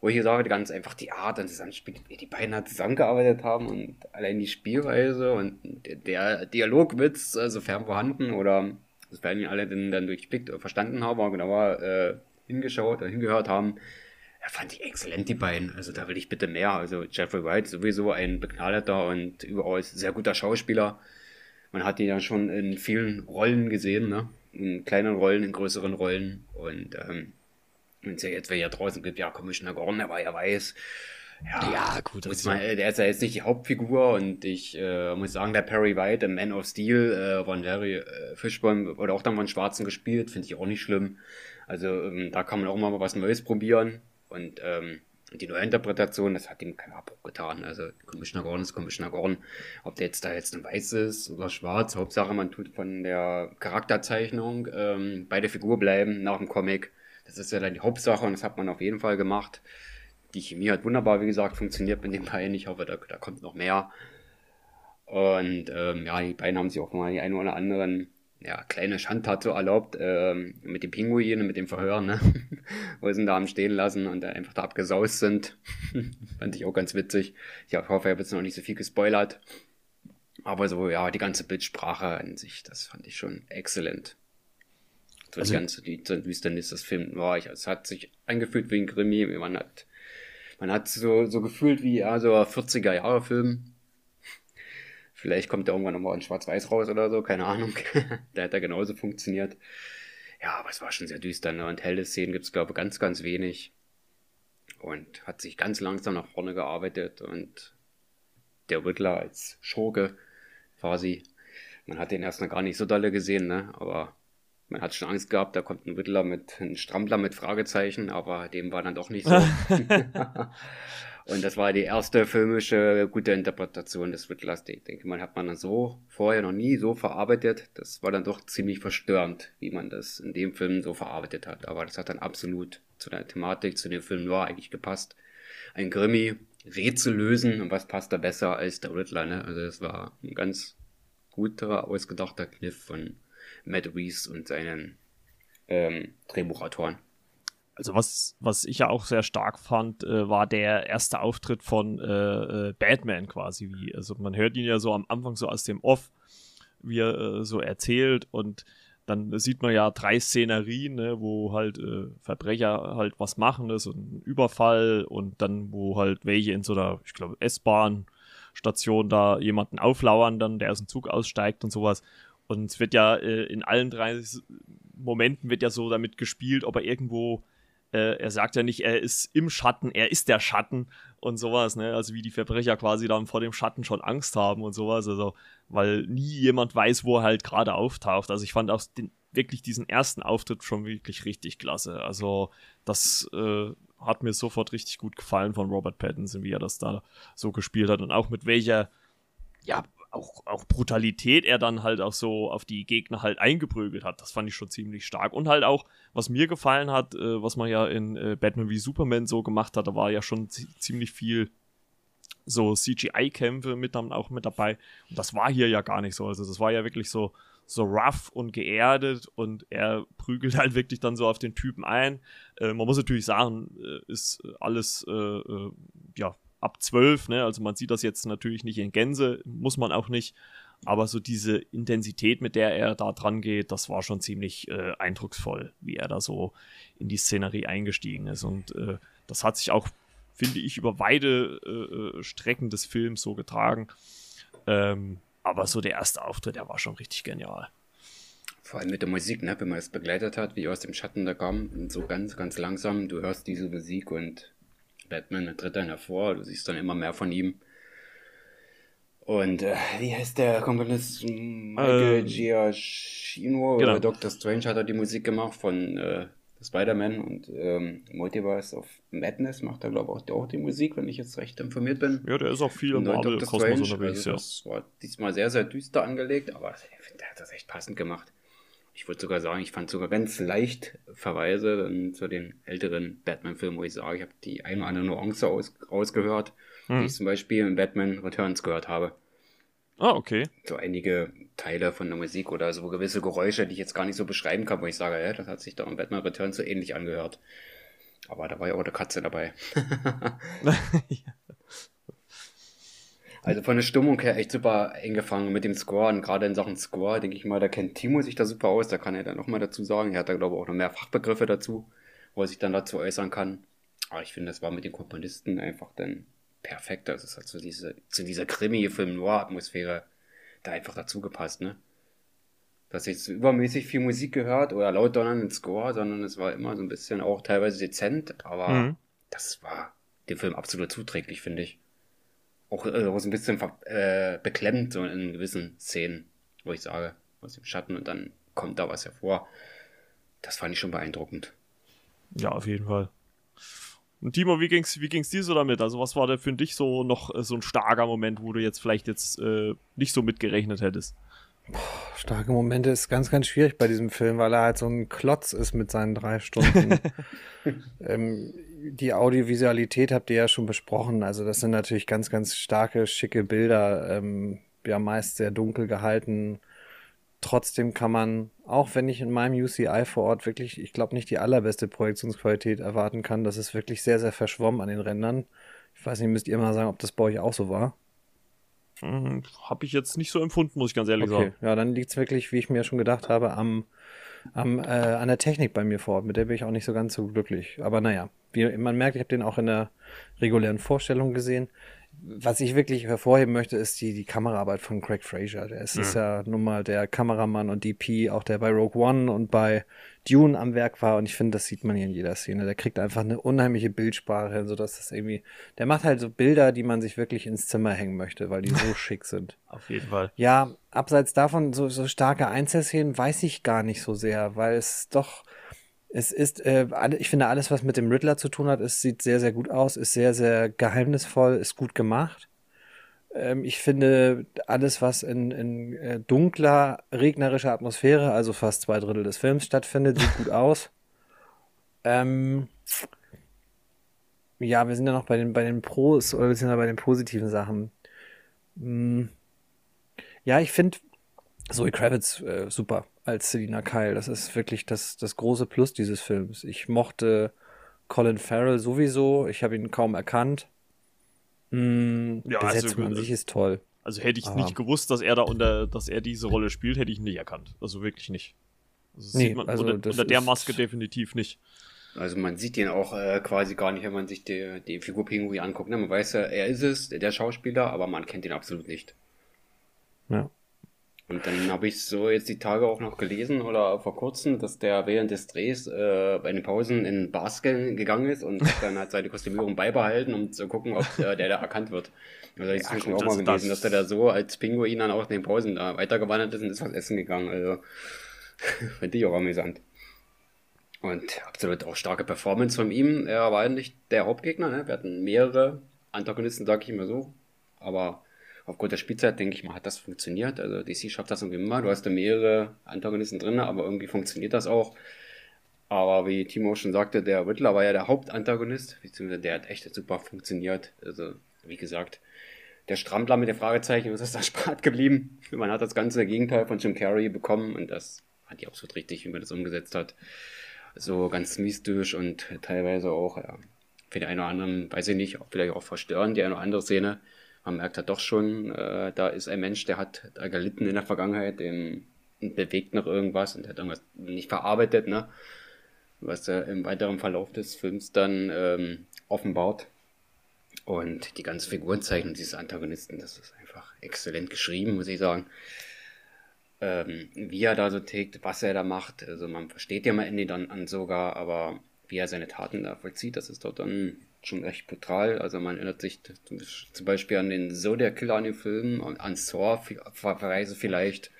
Wo ich hier sage, ganz einfach die Art und Zusammenspiel, wie die beiden zusammengearbeitet haben und allein die Spielweise und der Dialogwitz, also fern vorhanden oder werden die alle dann, dann durchblickt verstanden haben, genauer äh, hingeschaut oder hingehört haben, ja, fand ich exzellent, die beiden. Also da will ich bitte mehr. Also Jeffrey White sowieso ein begnadeter und überaus sehr guter Schauspieler. Man hat ihn ja schon in vielen Rollen gesehen, ne? In kleinen Rollen, in größeren Rollen. Und ähm, wenn es ja jetzt wer ja draußen gibt, ja, Commissioner Gordon, der war ja weiß. Ja, ja gut. Muss man, der ist ja jetzt nicht die Hauptfigur und ich äh, muss sagen, der Perry White, der Man of Steel äh, von Larry äh, Fishburne, wurde auch dann von Schwarzen gespielt, finde ich auch nicht schlimm. Also ähm, da kann man auch mal was Neues probieren. Und ähm, die Neuinterpretation, das hat ihm keinen Abbruch getan. Also Commissioner Gordon ist Commissioner Gordon. Ob der jetzt da jetzt ein weiß ist oder schwarz, Hauptsache man tut von der Charakterzeichnung ähm, bei der Figur bleiben nach dem Comic. Das ist ja dann die Hauptsache und das hat man auf jeden Fall gemacht. Die Chemie hat wunderbar, wie gesagt, funktioniert mit den beiden. Ich hoffe, da, da kommt noch mehr. Und ähm, ja, die beiden haben sich auch mal die einen oder anderen ja, kleine Schandtat so erlaubt, ähm, mit den Pinguinen, mit dem Verhör, ne? Wo sie ihn da haben stehen lassen und einfach da abgesaust sind. Fand ich auch ganz witzig. Ich hoffe, ich habe jetzt noch nicht so viel gespoilert. Aber so, ja, die ganze Bildsprache an sich, das fand ich schon exzellent. So also, die ganze, die, wie es dann ist, das Film war ich, es hat sich angefühlt wie ein Krimi, man hat, man hat so, so gefühlt wie, ja, so 40er Jahre Film Vielleicht kommt er irgendwann nochmal in Schwarz-Weiß raus oder so, keine Ahnung. da hat er genauso funktioniert. Ja, aber es war schon sehr düster, ne? Und helle Szenen gibt es, glaube ich, ganz, ganz wenig. Und hat sich ganz langsam nach vorne gearbeitet und der Riddler als Schurke quasi. Man hat den erst noch gar nicht so dolle gesehen, ne? Aber man hat schon Angst gehabt, da kommt ein Riddler mit, ein Strampler mit Fragezeichen, aber dem war dann doch nicht so. Und das war die erste filmische gute Interpretation des Riddlers. Ich denke, man hat man dann so vorher noch nie so verarbeitet. Das war dann doch ziemlich verstörend, wie man das in dem Film so verarbeitet hat. Aber das hat dann absolut zu der Thematik, zu dem Film Noir eigentlich gepasst. Ein Grimmy, Rätsel lösen und was passt da besser als der Riddler, ne? Also das war ein ganz guter, ausgedachter Kniff von Matt Reeves und seinen ähm, Drehbuchautoren. Also was, was ich ja auch sehr stark fand, äh, war der erste Auftritt von äh, äh, Batman quasi. Wie, also man hört ihn ja so am Anfang so aus dem Off, wie er äh, so erzählt und dann sieht man ja drei Szenerien, ne, wo halt äh, Verbrecher halt was machen, ne, so ein Überfall und dann wo halt welche in so einer, ich glaube, S-Bahn-Station da jemanden auflauern, dann der aus dem Zug aussteigt und sowas. Und es wird ja äh, in allen drei Momenten wird ja so damit gespielt, ob er irgendwo äh, er sagt ja nicht, er ist im Schatten, er ist der Schatten und sowas, ne? Also wie die Verbrecher quasi dann vor dem Schatten schon Angst haben und sowas, also weil nie jemand weiß, wo er halt gerade auftaucht. Also ich fand auch den, wirklich diesen ersten Auftritt schon wirklich richtig klasse. Also das äh, hat mir sofort richtig gut gefallen von Robert Pattinson, wie er das da so gespielt hat und auch mit welcher ja, auch, auch Brutalität er dann halt auch so auf die Gegner halt eingeprügelt hat. Das fand ich schon ziemlich stark. Und halt auch, was mir gefallen hat, äh, was man ja in äh, Batman wie Superman so gemacht hat, da war ja schon ziemlich viel so CGI-Kämpfe mit dann auch mit dabei. Und das war hier ja gar nicht so. Also das war ja wirklich so, so rough und geerdet und er prügelt halt wirklich dann so auf den Typen ein. Äh, man muss natürlich sagen, äh, ist alles äh, äh ja ab 12, ne? Also man sieht das jetzt natürlich nicht in Gänse, muss man auch nicht. Aber so diese Intensität, mit der er da dran geht, das war schon ziemlich äh, eindrucksvoll, wie er da so in die Szenerie eingestiegen ist. Und äh, das hat sich auch, finde ich, über weite äh, äh Strecken des Films so getragen. Ähm, aber so der erste Auftritt, der war schon richtig genial. Vor allem mit der Musik, ne? wenn man es begleitet hat, wie aus dem Schatten da kam, und so ganz, ganz langsam, du hörst diese Musik und Batman tritt dann hervor, du siehst dann immer mehr von ihm. Und äh, wie heißt der Komponist? Michael äh, Giacchino genau. Doctor Strange hat er die Musik gemacht von äh, Spider-Man und ähm, Multiverse of Madness macht er, glaube ich, auch, die Musik, wenn ich jetzt recht informiert bin. Ja, der ist auch viel im Marvel-Kosmos unterwegs, also, ja. Das war diesmal sehr, sehr düster angelegt, aber ich finde, der hat das echt passend gemacht ich würde sogar sagen, ich fand sogar ganz leicht Verweise zu den älteren Batman-Filmen, wo ich sage, ich habe die eine oder andere Nuance aus, ausgehört, hm. die ich zum Beispiel in Batman Returns gehört habe. Ah, okay. So einige Teile von der Musik oder so gewisse Geräusche, die ich jetzt gar nicht so beschreiben kann, wo ich sage, ja, das hat sich doch in Batman Returns so ähnlich angehört. Aber da war ja auch eine Katze dabei. ja. Also von der Stimmung her echt super eingefangen mit dem Score und gerade in Sachen Score, denke ich mal, da kennt Timo sich da super aus, da kann er dann nochmal dazu sagen. Er hat da glaube ich auch noch mehr Fachbegriffe dazu, wo er sich dann dazu äußern kann. Aber ich finde, das war mit den Komponisten einfach dann perfekt. Also es hat zu, diese, zu dieser Krimi-Film-Noir-Atmosphäre da einfach dazu gepasst, ne? Dass jetzt so übermäßig viel Musik gehört oder laut donnernden Score, sondern es war immer so ein bisschen auch teilweise dezent, aber mhm. das war dem Film absolut zuträglich, finde ich auch, äh, so ein bisschen äh, beklemmt, so in gewissen Szenen, wo ich sage, aus dem Schatten und dann kommt da was hervor. Das fand ich schon beeindruckend. Ja, auf jeden Fall. Und Timo, wie ging's, wie ging's dir so damit? Also, was war da für dich so noch äh, so ein starker Moment, wo du jetzt vielleicht jetzt äh, nicht so mitgerechnet hättest? Boah, starke Momente ist ganz, ganz schwierig bei diesem Film, weil er halt so ein Klotz ist mit seinen drei Stunden. ähm, die Audiovisualität habt ihr ja schon besprochen. Also das sind natürlich ganz, ganz starke, schicke Bilder. Ähm, ja, meist sehr dunkel gehalten. Trotzdem kann man, auch wenn ich in meinem UCI vor Ort wirklich, ich glaube, nicht die allerbeste Projektionsqualität erwarten kann, das ist wirklich sehr, sehr verschwommen an den Rändern. Ich weiß nicht, müsst ihr mal sagen, ob das bei euch auch so war? Hm, habe ich jetzt nicht so empfunden, muss ich ganz ehrlich okay. sagen. Ja, dann liegt es wirklich, wie ich mir schon gedacht habe, am, am, äh, an der Technik bei mir vor Ort. Mit der bin ich auch nicht so ganz so glücklich. Aber naja, wie man merkt, ich habe den auch in der regulären Vorstellung gesehen. Was ich wirklich hervorheben möchte, ist die, die Kameraarbeit von Craig Fraser. Der ist, mhm. ist ja nun mal der Kameramann und DP, auch der bei Rogue One und bei Dune am Werk war. Und ich finde, das sieht man hier in jeder Szene. Der kriegt einfach eine unheimliche Bildsprache hin, sodass das irgendwie, der macht halt so Bilder, die man sich wirklich ins Zimmer hängen möchte, weil die so schick sind. Auf jeden Fall. Ja, abseits davon, so, so starke Einzelszenen weiß ich gar nicht so sehr, weil es doch, es ist, äh, ich finde, alles, was mit dem Riddler zu tun hat, es sieht sehr, sehr gut aus, ist sehr, sehr geheimnisvoll, ist gut gemacht. Ähm, ich finde, alles, was in, in äh, dunkler, regnerischer Atmosphäre, also fast zwei Drittel des Films stattfindet, sieht gut aus. Ähm, ja, wir sind ja noch bei den, bei den Pros, oder wir sind ja bei den positiven Sachen. Hm. Ja, ich finde Zoe Kravitz äh, super als Selina Kyle. Das ist wirklich das, das große Plus dieses Films. Ich mochte Colin Farrell sowieso. Ich habe ihn kaum erkannt. Hm, ja, Besetzung also, an sich ist toll. Also hätte ich ah. nicht gewusst, dass er da unter, dass er diese Rolle spielt, hätte ich ihn nicht erkannt. Also wirklich nicht. Also nee, man also unter, unter der Maske definitiv nicht. Also man sieht ihn auch äh, quasi gar nicht, wenn man sich die, die Figur Pinguin anguckt. Ne? Man weiß ja, er ist es, der Schauspieler, aber man kennt ihn absolut nicht. Ja. Und dann habe ich so jetzt die Tage auch noch gelesen oder vor kurzem, dass der während des Drehs äh, bei den Pausen in Bars gegangen ist und dann hat seine Kostümierung beibehalten, um zu gucken, ob äh, der da erkannt wird. Also ich ja, habe auch mal gelesen, das, dass der da so als Pinguin dann auch in den Pausen da weitergewandert ist und ist was essen gegangen. Also finde ich auch amüsant. Und absolut auch starke Performance von ihm. Er war nicht der Hauptgegner, ne? Wir hatten mehrere Antagonisten, sag ich immer so. Aber aufgrund der Spielzeit, denke ich mal, hat das funktioniert. Also DC schafft das irgendwie immer. Du hast da mehrere Antagonisten drin, aber irgendwie funktioniert das auch. Aber wie Timo schon sagte, der Riddler war ja der Hauptantagonist, beziehungsweise der hat echt super funktioniert. Also, wie gesagt, der Strampler mit den Fragezeichen, was ist da spart geblieben? Man hat das ganze Gegenteil von Jim Carrey bekommen und das fand ich absolut richtig, wie man das umgesetzt hat. So ganz mystisch und teilweise auch, ja, für die einen oder anderen, weiß ich nicht, vielleicht auch verstörend, die eine oder andere Szene man merkt halt doch schon, äh, da ist ein Mensch, der hat da gelitten in der Vergangenheit, den, bewegt noch irgendwas und hat irgendwas nicht verarbeitet, ne? Was er im weiteren Verlauf des Films dann ähm, offenbart. Und die ganze Figurenzeichnung dieses Antagonisten, das ist einfach exzellent geschrieben, muss ich sagen. Ähm, wie er da so tickt, was er da macht. Also man versteht ja mal Ende dann an sogar, aber wie er seine Taten da vollzieht, das ist dort dann schon recht brutal. Also man erinnert sich zum Beispiel an den Zodiac Killer an den Film und an Saw Verweise vielleicht.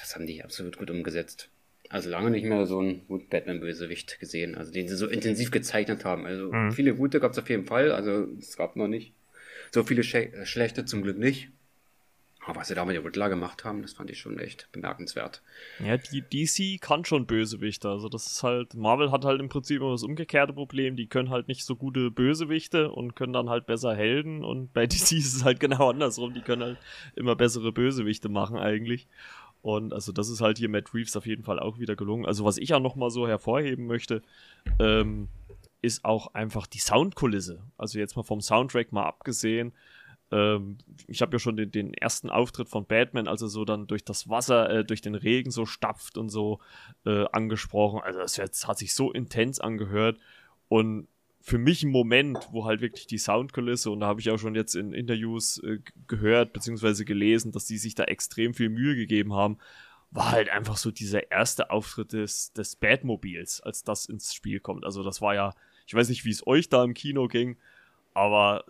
Das haben die absolut gut umgesetzt. Also lange nicht mehr so einen guten Batman-Bösewicht gesehen, also den sie so intensiv gezeichnet haben. Also mhm. viele gute gab es auf jeden Fall, also es gab noch nicht so viele schlechte zum Glück nicht. Aber was sie da mit der Riddler gemacht haben, das fand ich schon echt bemerkenswert. Ja, die DC kann schon Bösewichte. Also das ist halt, Marvel hat halt im Prinzip immer das umgekehrte Problem. Die können halt nicht so gute Bösewichte und können dann halt besser Helden. Und bei DC ist es halt genau andersrum. Die können halt immer bessere Bösewichte machen eigentlich. Und also das ist halt hier Matt Reeves auf jeden Fall auch wieder gelungen. Also was ich auch nochmal so hervorheben möchte, ähm, ist auch einfach die Soundkulisse. Also jetzt mal vom Soundtrack mal abgesehen ähm, ich habe ja schon den, den, ersten Auftritt von Batman, also so dann durch das Wasser, äh, durch den Regen so stapft und so äh, angesprochen. Also das jetzt, hat sich so intens angehört und für mich ein Moment, wo halt wirklich die Soundkulisse, und da habe ich auch schon jetzt in Interviews äh, gehört, beziehungsweise gelesen, dass die sich da extrem viel Mühe gegeben haben, war halt einfach so dieser erste Auftritt des, des Batmobils, als das ins Spiel kommt. Also das war ja, ich weiß nicht, wie es euch da im Kino ging, aber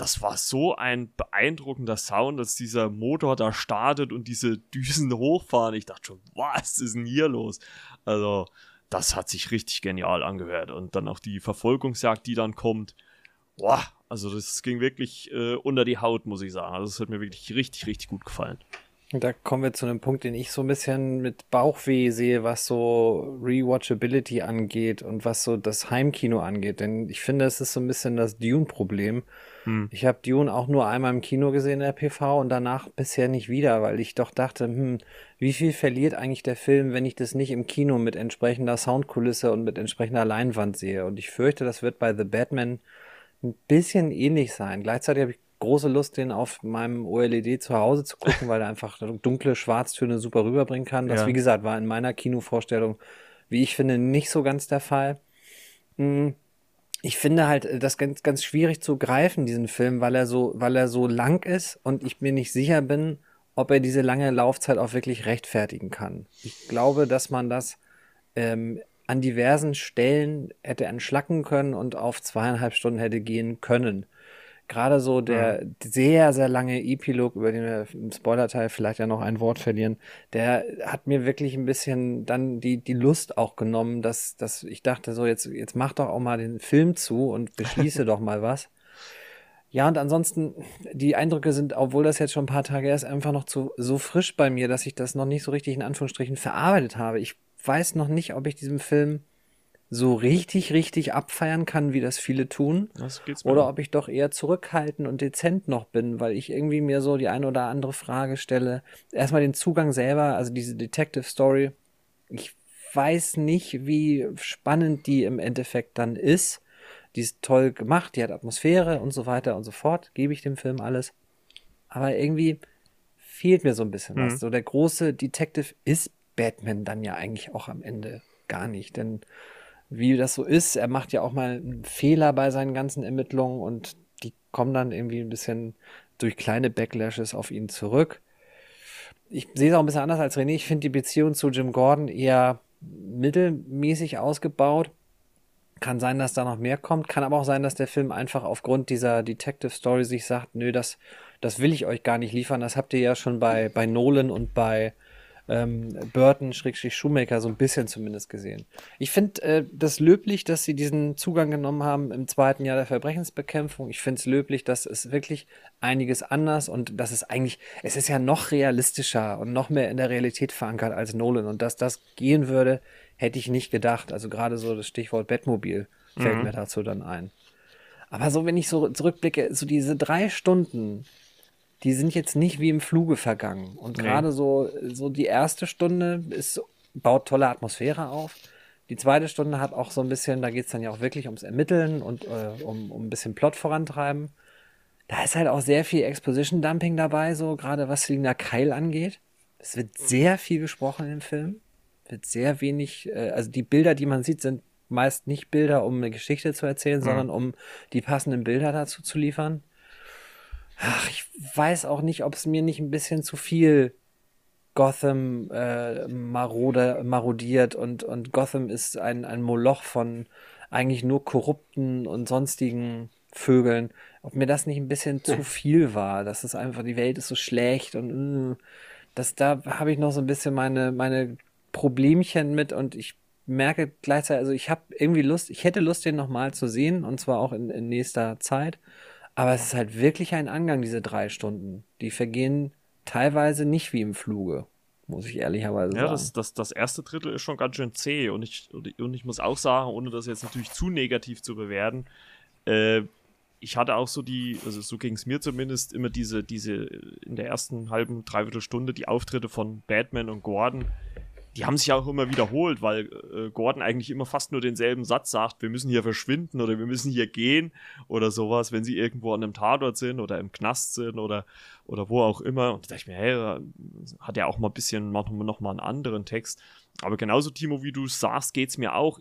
das war so ein beeindruckender Sound, dass dieser Motor da startet und diese Düsen hochfahren. Ich dachte schon, was ist denn hier los? Also, das hat sich richtig genial angehört. Und dann auch die Verfolgungsjagd, die dann kommt. Boah, also das ging wirklich äh, unter die Haut, muss ich sagen. Also, es hat mir wirklich richtig, richtig gut gefallen. Da kommen wir zu einem Punkt, den ich so ein bisschen mit Bauchweh sehe, was so Rewatchability angeht und was so das Heimkino angeht. Denn ich finde, es ist so ein bisschen das Dune-Problem. Hm. Ich habe Dune auch nur einmal im Kino gesehen in der PV und danach bisher nicht wieder, weil ich doch dachte, hm, wie viel verliert eigentlich der Film, wenn ich das nicht im Kino mit entsprechender Soundkulisse und mit entsprechender Leinwand sehe? Und ich fürchte, das wird bei The Batman ein bisschen ähnlich sein. Gleichzeitig habe ich große Lust, den auf meinem OLED zu Hause zu gucken, weil er einfach dunkle Schwarztöne super rüberbringen kann. Das, ja. wie gesagt, war in meiner Kinovorstellung, wie ich finde, nicht so ganz der Fall. Hm. Ich finde halt äh, das ganz, ganz schwierig zu greifen, diesen Film, weil er so, weil er so lang ist und ich mir nicht sicher bin, ob er diese lange Laufzeit auch wirklich rechtfertigen kann. Ich glaube, dass man das ähm, an diversen Stellen hätte entschlacken können und auf zweieinhalb Stunden hätte gehen können. Gerade so der mhm. sehr, sehr lange Epilog, über den wir im Spoilerteil vielleicht ja noch ein Wort verlieren, der hat mir wirklich ein bisschen dann die, die Lust auch genommen, dass, dass ich dachte, so jetzt, jetzt mach doch auch mal den Film zu und beschließe doch mal was. Ja, und ansonsten, die Eindrücke sind, obwohl das jetzt schon ein paar Tage ist, einfach noch zu, so frisch bei mir, dass ich das noch nicht so richtig in Anführungsstrichen verarbeitet habe. Ich weiß noch nicht, ob ich diesem Film so richtig, richtig abfeiern kann, wie das viele tun. Das oder ob ich doch eher zurückhaltend und dezent noch bin, weil ich irgendwie mir so die eine oder andere Frage stelle. Erstmal den Zugang selber, also diese Detective Story. Ich weiß nicht, wie spannend die im Endeffekt dann ist. Die ist toll gemacht, die hat Atmosphäre und so weiter und so fort. Gebe ich dem Film alles. Aber irgendwie fehlt mir so ein bisschen mhm. was. So der große Detective ist Batman dann ja eigentlich auch am Ende gar nicht. Denn wie das so ist, er macht ja auch mal einen Fehler bei seinen ganzen Ermittlungen und die kommen dann irgendwie ein bisschen durch kleine Backlashes auf ihn zurück. Ich sehe es auch ein bisschen anders als René. Ich finde die Beziehung zu Jim Gordon eher mittelmäßig ausgebaut. Kann sein, dass da noch mehr kommt. Kann aber auch sein, dass der Film einfach aufgrund dieser Detective Story sich sagt, nö, das, das will ich euch gar nicht liefern. Das habt ihr ja schon bei, bei Nolan und bei ähm, Burton, Schrägstrich Shoemaker so ein bisschen zumindest gesehen. Ich finde äh, das löblich, dass sie diesen Zugang genommen haben im zweiten Jahr der Verbrechensbekämpfung. Ich finde es löblich, dass es wirklich einiges anders und dass es eigentlich, es ist ja noch realistischer und noch mehr in der Realität verankert als Nolan und dass das gehen würde, hätte ich nicht gedacht. Also gerade so das Stichwort Bettmobil fällt mhm. mir dazu dann ein. Aber so, wenn ich so zurückblicke, so diese drei Stunden, die sind jetzt nicht wie im Fluge vergangen. Und nee. gerade so, so die erste Stunde ist, baut tolle Atmosphäre auf. Die zweite Stunde hat auch so ein bisschen, da geht es dann ja auch wirklich ums Ermitteln und äh, um, um ein bisschen Plot vorantreiben. Da ist halt auch sehr viel Exposition-Dumping dabei, so gerade was Selina Keil angeht. Es wird sehr viel gesprochen im Film. Wird sehr wenig, äh, also die Bilder, die man sieht, sind meist nicht Bilder, um eine Geschichte zu erzählen, mhm. sondern um die passenden Bilder dazu zu liefern. Ach, ich weiß auch nicht, ob es mir nicht ein bisschen zu viel Gotham äh, marode, marodiert und, und Gotham ist ein, ein Moloch von eigentlich nur korrupten und sonstigen Vögeln. Ob mir das nicht ein bisschen zu viel war, dass es einfach, die Welt ist so schlecht und mh, das, da habe ich noch so ein bisschen meine, meine Problemchen mit und ich merke gleichzeitig, also ich habe irgendwie Lust, ich hätte Lust, den nochmal zu sehen und zwar auch in, in nächster Zeit. Aber es ist halt wirklich ein Angang, diese drei Stunden. Die vergehen teilweise nicht wie im Fluge, muss ich ehrlicherweise ja, sagen. Ja, das, das, das erste Drittel ist schon ganz schön zäh. Und ich, und ich muss auch sagen, ohne das jetzt natürlich zu negativ zu bewerten, äh, ich hatte auch so die, also so ging es mir zumindest, immer diese, diese in der ersten halben, dreiviertel Stunde die Auftritte von Batman und Gordon die haben sich auch immer wiederholt, weil äh, Gordon eigentlich immer fast nur denselben Satz sagt, wir müssen hier verschwinden oder wir müssen hier gehen oder sowas, wenn sie irgendwo an einem Tatort sind oder im Knast sind oder, oder wo auch immer. Und da dachte ich mir, hey, hat ja auch mal ein bisschen manchmal noch mal einen anderen Text. Aber genauso, Timo, wie du sagst, geht es mir auch.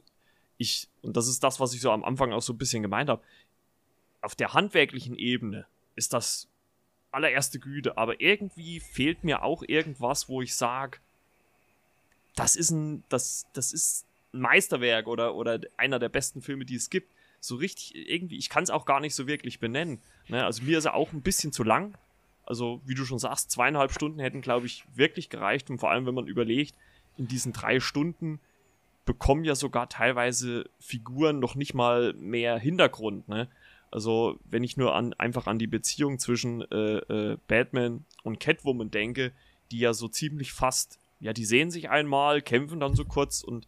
Ich, und das ist das, was ich so am Anfang auch so ein bisschen gemeint habe. Auf der handwerklichen Ebene ist das allererste Güte, aber irgendwie fehlt mir auch irgendwas, wo ich sage, das ist ein, das, das ist ein Meisterwerk oder, oder einer der besten Filme, die es gibt. So richtig, irgendwie, ich kann es auch gar nicht so wirklich benennen. Ne? Also mir ist er auch ein bisschen zu lang. Also, wie du schon sagst, zweieinhalb Stunden hätten, glaube ich, wirklich gereicht. Und vor allem, wenn man überlegt, in diesen drei Stunden bekommen ja sogar teilweise Figuren noch nicht mal mehr Hintergrund. Ne? Also, wenn ich nur an, einfach an die Beziehung zwischen äh, äh, Batman und Catwoman denke, die ja so ziemlich fast ja, die sehen sich einmal, kämpfen dann so kurz und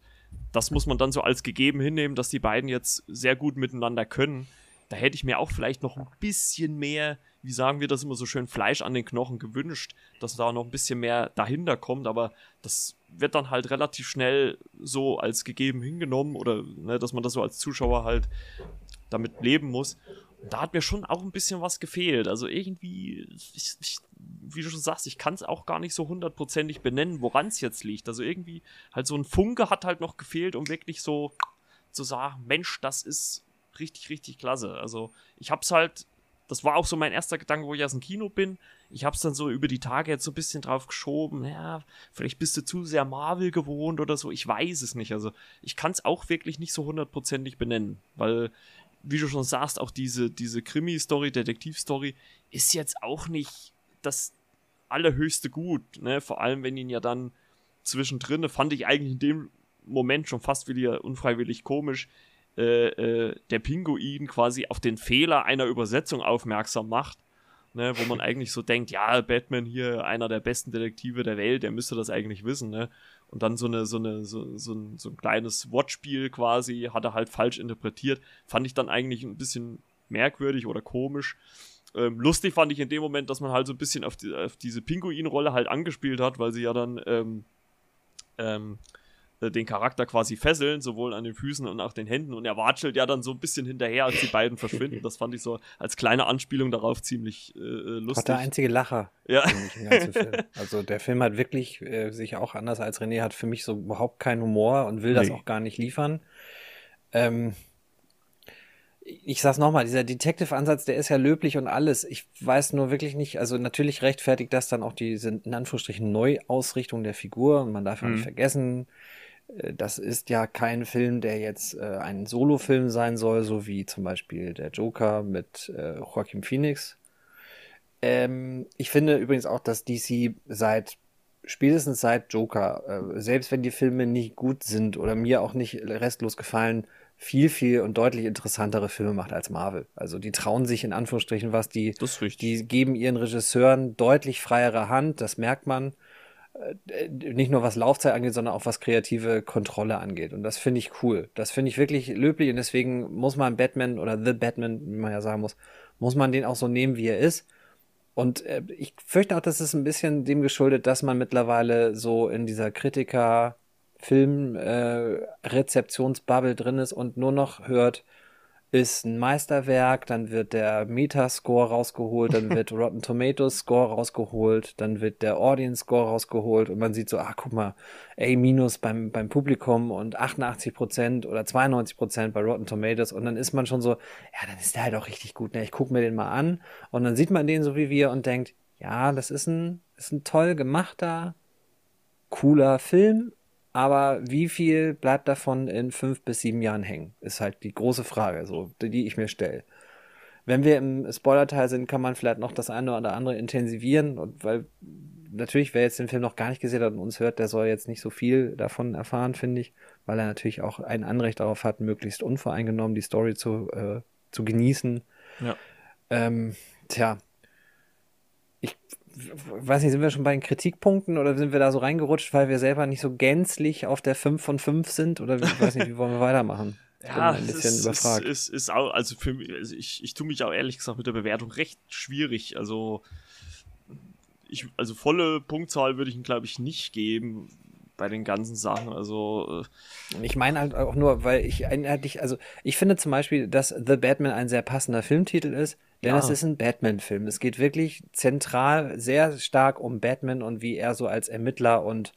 das muss man dann so als gegeben hinnehmen, dass die beiden jetzt sehr gut miteinander können. Da hätte ich mir auch vielleicht noch ein bisschen mehr, wie sagen wir das immer so schön, Fleisch an den Knochen gewünscht, dass da noch ein bisschen mehr dahinter kommt, aber das wird dann halt relativ schnell so als gegeben hingenommen oder ne, dass man das so als Zuschauer halt damit leben muss da hat mir schon auch ein bisschen was gefehlt. Also irgendwie, ich, ich, wie du schon sagst, ich kann es auch gar nicht so hundertprozentig benennen, woran es jetzt liegt. Also irgendwie halt so ein Funke hat halt noch gefehlt, um wirklich so zu sagen, Mensch, das ist richtig, richtig klasse. Also ich hab's halt, das war auch so mein erster Gedanke, wo ich aus dem Kino bin. Ich hab's dann so über die Tage jetzt so ein bisschen drauf geschoben. Ja, vielleicht bist du zu sehr Marvel gewohnt oder so. Ich weiß es nicht. Also ich kann es auch wirklich nicht so hundertprozentig benennen, weil wie du schon sagst, auch diese, diese Krimi-Story, Detektiv-Story ist jetzt auch nicht das allerhöchste Gut, ne? Vor allem, wenn ihn ja dann zwischendrin, fand ich eigentlich in dem Moment schon fast wieder unfreiwillig komisch, äh, äh, der Pinguin quasi auf den Fehler einer Übersetzung aufmerksam macht. Ne, wo man eigentlich so denkt, ja, Batman hier, einer der besten Detektive der Welt, der müsste das eigentlich wissen, ne? Und dann so eine, so eine, so, so, ein, so ein kleines Wortspiel quasi, hat er halt falsch interpretiert. Fand ich dann eigentlich ein bisschen merkwürdig oder komisch. Ähm, lustig fand ich in dem Moment, dass man halt so ein bisschen auf, die, auf diese Pinguin-Rolle halt angespielt hat, weil sie ja dann ähm, ähm, äh, den Charakter quasi fesseln, sowohl an den Füßen und auch den Händen. Und er watschelt ja dann so ein bisschen hinterher, als die beiden verschwinden. Das fand ich so als kleine Anspielung darauf ziemlich äh, äh lustig. Hat der einzige Lacher. Ja. Also der Film hat wirklich äh, sich auch anders als René hat für mich so überhaupt keinen Humor und will nee. das auch gar nicht liefern. Ähm, ich sag's nochmal, dieser Detective-Ansatz, der ist ja löblich und alles. Ich weiß nur wirklich nicht, also natürlich rechtfertigt das dann auch diese, in Anführungsstrichen, Neuausrichtung der Figur. Man darf ja mhm. nicht vergessen, äh, das ist ja kein Film, der jetzt äh, ein Solo-Film sein soll, so wie zum Beispiel der Joker mit äh, Joaquin Phoenix. Ähm, ich finde übrigens auch, dass DC seit spätestens seit Joker, äh, selbst wenn die Filme nicht gut sind oder mir auch nicht restlos gefallen, viel, viel und deutlich interessantere Filme macht als Marvel. Also die trauen sich in Anführungsstrichen was, die, die geben ihren Regisseuren deutlich freiere Hand, das merkt man. Äh, nicht nur was Laufzeit angeht, sondern auch was kreative Kontrolle angeht. Und das finde ich cool. Das finde ich wirklich löblich und deswegen muss man Batman oder The Batman, wie man ja sagen muss, muss man den auch so nehmen, wie er ist. Und äh, ich fürchte auch, dass es ein bisschen dem geschuldet, dass man mittlerweile so in dieser Kritiker- Film-Rezeptionsbubble äh, drin ist und nur noch hört, ist ein Meisterwerk, dann wird der Metascore rausgeholt, dann wird Rotten Tomatoes Score rausgeholt, dann wird der Audience Score rausgeholt und man sieht so, ah, guck mal, A- beim, beim Publikum und 88% oder 92% bei Rotten Tomatoes und dann ist man schon so, ja, dann ist der halt auch richtig gut, ne? ich guck mir den mal an und dann sieht man den so wie wir und denkt, ja, das ist ein, ist ein toll gemachter, cooler Film, aber wie viel bleibt davon in fünf bis sieben Jahren hängen? Ist halt die große Frage, so, die ich mir stelle. Wenn wir im Spoiler-Teil sind, kann man vielleicht noch das eine oder andere intensivieren. Und weil natürlich, wer jetzt den Film noch gar nicht gesehen hat und uns hört, der soll jetzt nicht so viel davon erfahren, finde ich, weil er natürlich auch ein Anrecht darauf hat, möglichst unvoreingenommen die Story zu, äh, zu genießen. Ja. Ähm, tja, ich weiß nicht, sind wir schon bei den Kritikpunkten oder sind wir da so reingerutscht, weil wir selber nicht so gänzlich auf der 5 von 5 sind? Oder ich weiß nicht, wie wollen wir weitermachen? ja, ein bisschen ist, überfragt. Ist, ist, auch, also für mich, also ich, ich tue mich auch ehrlich gesagt mit der Bewertung recht schwierig. Also, ich, also volle Punktzahl würde ich ihm, glaube ich, nicht geben bei den ganzen Sachen. Also äh ich meine halt auch nur, weil ich einheitlich, also ich finde zum Beispiel, dass The Batman ein sehr passender Filmtitel ist. Denn ja. es ist ein Batman-Film. Es geht wirklich zentral sehr stark um Batman und wie er so als Ermittler und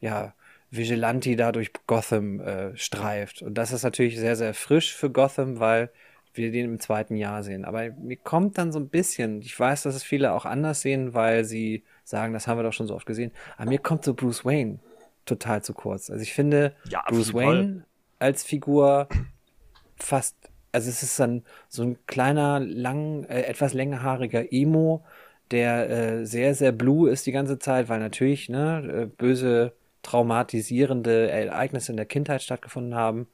ja, Vigilante da durch Gotham äh, streift. Und das ist natürlich sehr, sehr frisch für Gotham, weil wir den im zweiten Jahr sehen. Aber mir kommt dann so ein bisschen, ich weiß, dass es viele auch anders sehen, weil sie sagen, das haben wir doch schon so oft gesehen. Aber mir kommt so Bruce Wayne total zu kurz. Also ich finde ja, Bruce Wayne als Figur fast also es ist dann so ein kleiner, lang, äh, etwas längerhaariger Emo, der äh, sehr, sehr blue ist die ganze Zeit, weil natürlich ne, äh, böse, traumatisierende Ereignisse in der Kindheit stattgefunden haben.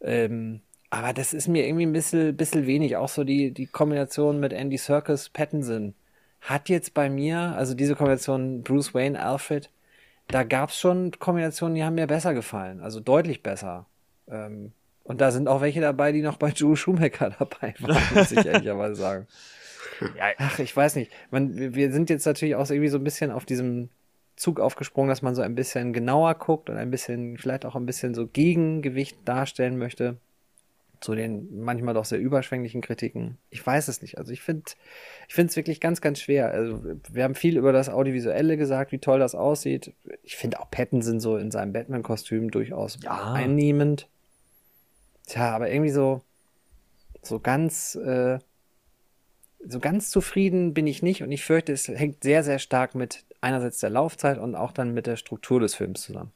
Ähm, aber das ist mir irgendwie ein bisschen, bisschen wenig. Auch so die, die Kombination mit Andy Serkis, Pattinson hat jetzt bei mir, also diese Kombination Bruce Wayne, Alfred, da gab es schon Kombinationen, die haben mir besser gefallen. Also deutlich besser. Ähm, und da sind auch welche dabei, die noch bei Joe Schumacher dabei waren, muss ich ehrlicherweise sagen. Ach, ich weiß nicht. Man, wir sind jetzt natürlich auch irgendwie so ein bisschen auf diesem Zug aufgesprungen, dass man so ein bisschen genauer guckt und ein bisschen, vielleicht auch ein bisschen so Gegengewicht darstellen möchte zu den manchmal doch sehr überschwänglichen Kritiken. Ich weiß es nicht. Also ich finde, ich finde es wirklich ganz, ganz schwer. Also wir haben viel über das Audiovisuelle gesagt, wie toll das aussieht. Ich finde auch Pattinson so in seinem Batman-Kostüm durchaus ja. einnehmend. Tja, aber irgendwie so, so ganz, äh, so ganz zufrieden bin ich nicht und ich fürchte, es hängt sehr, sehr stark mit einerseits der Laufzeit und auch dann mit der Struktur des Films zusammen.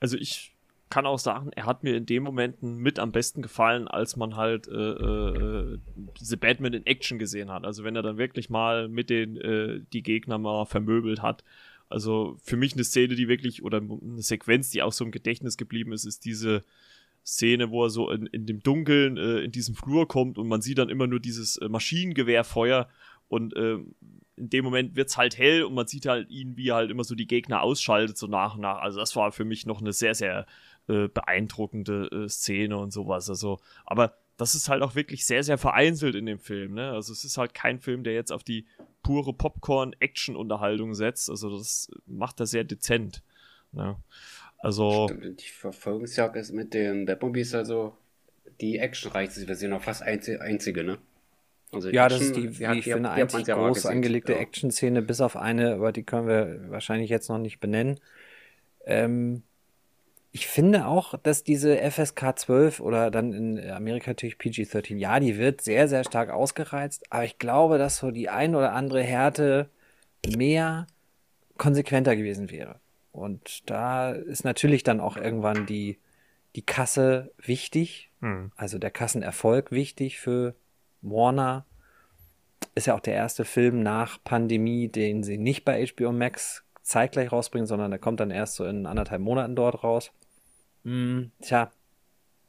Also ich kann auch sagen, er hat mir in dem Momenten mit am besten gefallen, als man halt äh, äh, The Batman in Action gesehen hat. Also wenn er dann wirklich mal mit den äh, die Gegner mal vermöbelt hat. Also für mich eine Szene, die wirklich, oder eine Sequenz, die auch so im Gedächtnis geblieben ist, ist diese Szene, wo er so in, in dem Dunkeln äh, in diesem Flur kommt und man sieht dann immer nur dieses äh, Maschinengewehrfeuer und äh, in dem Moment wird's halt hell und man sieht halt ihn, wie er halt immer so die Gegner ausschaltet, so nach und nach. Also das war für mich noch eine sehr, sehr äh, beeindruckende äh, Szene und sowas. Also, aber das ist halt auch wirklich sehr, sehr vereinzelt in dem Film. Ne? Also es ist halt kein Film, der jetzt auf die pure Popcorn-Action-Unterhaltung setzt. Also das macht er sehr dezent. Ne? Also. Stimmt, die Verfolgungsjagd ist mit den Batmobiles also die actionreichste Version, auch fast einzige, ne? Also ja, Action, das ist die, wie ich finde, einzig groß angelegte ja. Action-Szene, bis auf eine, aber die können wir wahrscheinlich jetzt noch nicht benennen. Ähm, ich finde auch, dass diese FSK 12 oder dann in Amerika natürlich PG-13, ja, die wird sehr, sehr stark ausgereizt, aber ich glaube, dass so die ein oder andere Härte mehr konsequenter gewesen wäre. Und da ist natürlich dann auch irgendwann die, die Kasse wichtig, hm. also der Kassenerfolg wichtig für Warner. Ist ja auch der erste Film nach Pandemie, den sie nicht bei HBO Max zeitgleich rausbringen, sondern der kommt dann erst so in anderthalb Monaten dort raus. Hm, tja,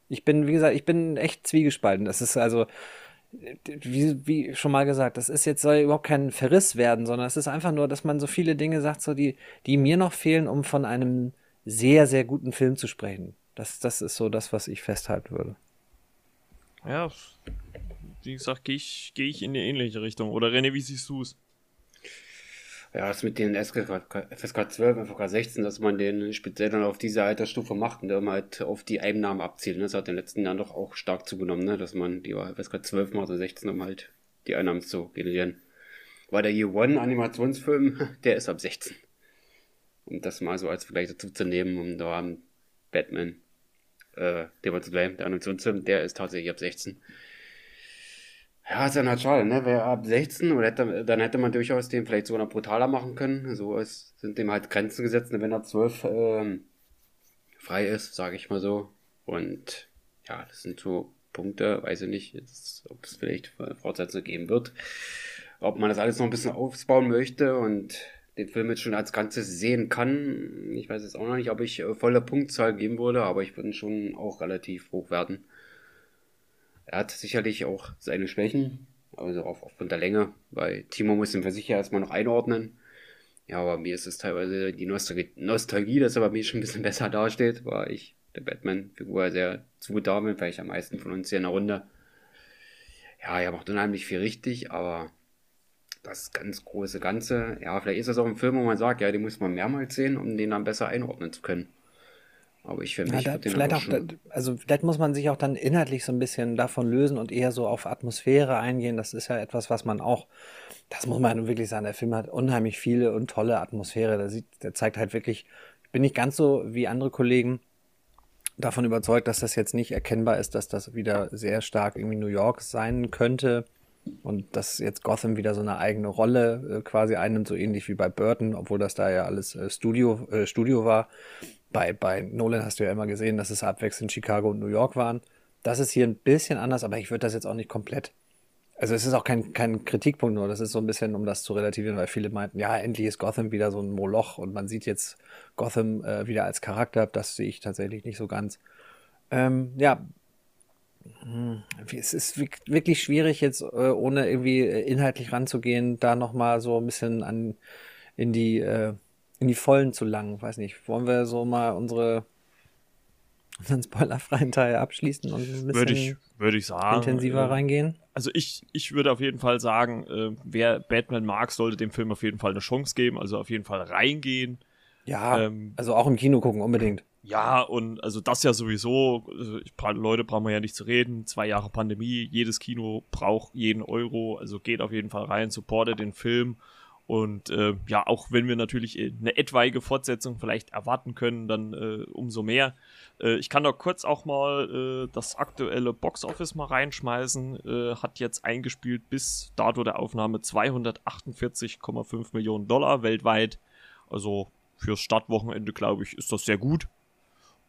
ich bin, wie gesagt, ich bin echt zwiegespalten. Das ist also, wie, wie schon mal gesagt, das ist jetzt soll überhaupt kein Verriss werden, sondern es ist einfach nur, dass man so viele Dinge sagt, so die, die mir noch fehlen, um von einem sehr, sehr guten Film zu sprechen. Das, das ist so das, was ich festhalten würde. Ja, wie gesagt, gehe ich, geh ich in die ähnliche Richtung. Oder René, wie siehst du es? Ja, das mit den FSK, FSK 12, FSK 16, dass man den speziell dann auf diese Altersstufe macht und dann halt auf die Einnahmen abzielt. Ne? Das hat in den letzten Jahren doch auch stark zugenommen, ne? dass man die FSK 12 macht und 16, um halt die Einnahmen zu generieren. Weil der Year One Animationsfilm, der ist ab 16. Um das mal so als Vergleich dazu zu nehmen, um da Batman, äh, Demon zu bleiben, der Animationsfilm, der ist tatsächlich ab 16. Ja, ist dann halt schade, ne? Wäre ab 16 oder hätte, dann hätte man durchaus den vielleicht sogar noch brutaler machen können. So ist, sind dem halt Grenzen gesetzt, ne? wenn er 12 ähm, frei ist, sage ich mal so. Und ja, das sind so Punkte, weiß ich nicht, jetzt, ob es vielleicht Fortsetzung geben wird. Ob man das alles noch ein bisschen aufbauen möchte und den Film jetzt schon als Ganzes sehen kann. Ich weiß jetzt auch noch nicht, ob ich äh, volle Punktzahl geben würde, aber ich würde ihn schon auch relativ hoch werden. Er hat sicherlich auch seine Schwächen, also auch aufgrund der Länge, weil Timo muss ihn für erstmal noch einordnen. Ja, aber mir ist es teilweise die Nostalgie, Nostalgie dass er bei mir schon ein bisschen besser dasteht, weil ich der Batman-Figur sehr zugetan bin, vielleicht am meisten von uns hier in der Runde. Ja, er macht unheimlich viel richtig, aber das ganz große Ganze, ja, vielleicht ist das auch ein Film, wo man sagt, ja, den muss man mehrmals sehen, um den dann besser einordnen zu können. Aber ich mich ja, da, vielleicht auch, schon... also vielleicht muss man sich auch dann inhaltlich so ein bisschen davon lösen und eher so auf Atmosphäre eingehen. Das ist ja etwas, was man auch, das muss man wirklich sagen, der Film hat unheimlich viele und tolle Atmosphäre. Der, sieht, der zeigt halt wirklich, ich bin nicht ganz so wie andere Kollegen davon überzeugt, dass das jetzt nicht erkennbar ist, dass das wieder sehr stark irgendwie New York sein könnte und dass jetzt Gotham wieder so eine eigene Rolle äh, quasi einnimmt, so ähnlich wie bei Burton, obwohl das da ja alles äh, Studio, äh, Studio war bei, bei Nolan hast du ja immer gesehen, dass es abwechselnd Chicago und New York waren. Das ist hier ein bisschen anders, aber ich würde das jetzt auch nicht komplett. Also es ist auch kein, kein Kritikpunkt nur, das ist so ein bisschen, um das zu relativieren, weil viele meinten, ja, endlich ist Gotham wieder so ein Moloch und man sieht jetzt Gotham äh, wieder als Charakter. Das sehe ich tatsächlich nicht so ganz. Ähm, ja, hm, es ist wirklich schwierig jetzt, äh, ohne irgendwie äh, inhaltlich ranzugehen, da nochmal so ein bisschen an in die äh, in die Vollen zu langen. Weiß nicht, wollen wir so mal unsere unseren spoilerfreien Teil abschließen und ein bisschen würde ich, würde ich sagen, intensiver äh, reingehen? Also ich, ich würde auf jeden Fall sagen, äh, wer Batman mag, sollte dem Film auf jeden Fall eine Chance geben, also auf jeden Fall reingehen. Ja, ähm, also auch im Kino gucken, unbedingt. Ja, und also das ja sowieso, also ich, Leute brauchen wir ja nicht zu reden, zwei Jahre Pandemie, jedes Kino braucht jeden Euro, also geht auf jeden Fall rein, supportet den Film Und äh, ja, auch wenn wir natürlich eine etwaige Fortsetzung vielleicht erwarten können, dann äh, umso mehr. Äh, ich kann da kurz auch mal äh, das aktuelle Boxoffice mal reinschmeißen. Äh, hat jetzt eingespielt bis dato der Aufnahme 248,5 Millionen Dollar weltweit. Also fürs Stadtwochenende, glaube ich, ist das sehr gut.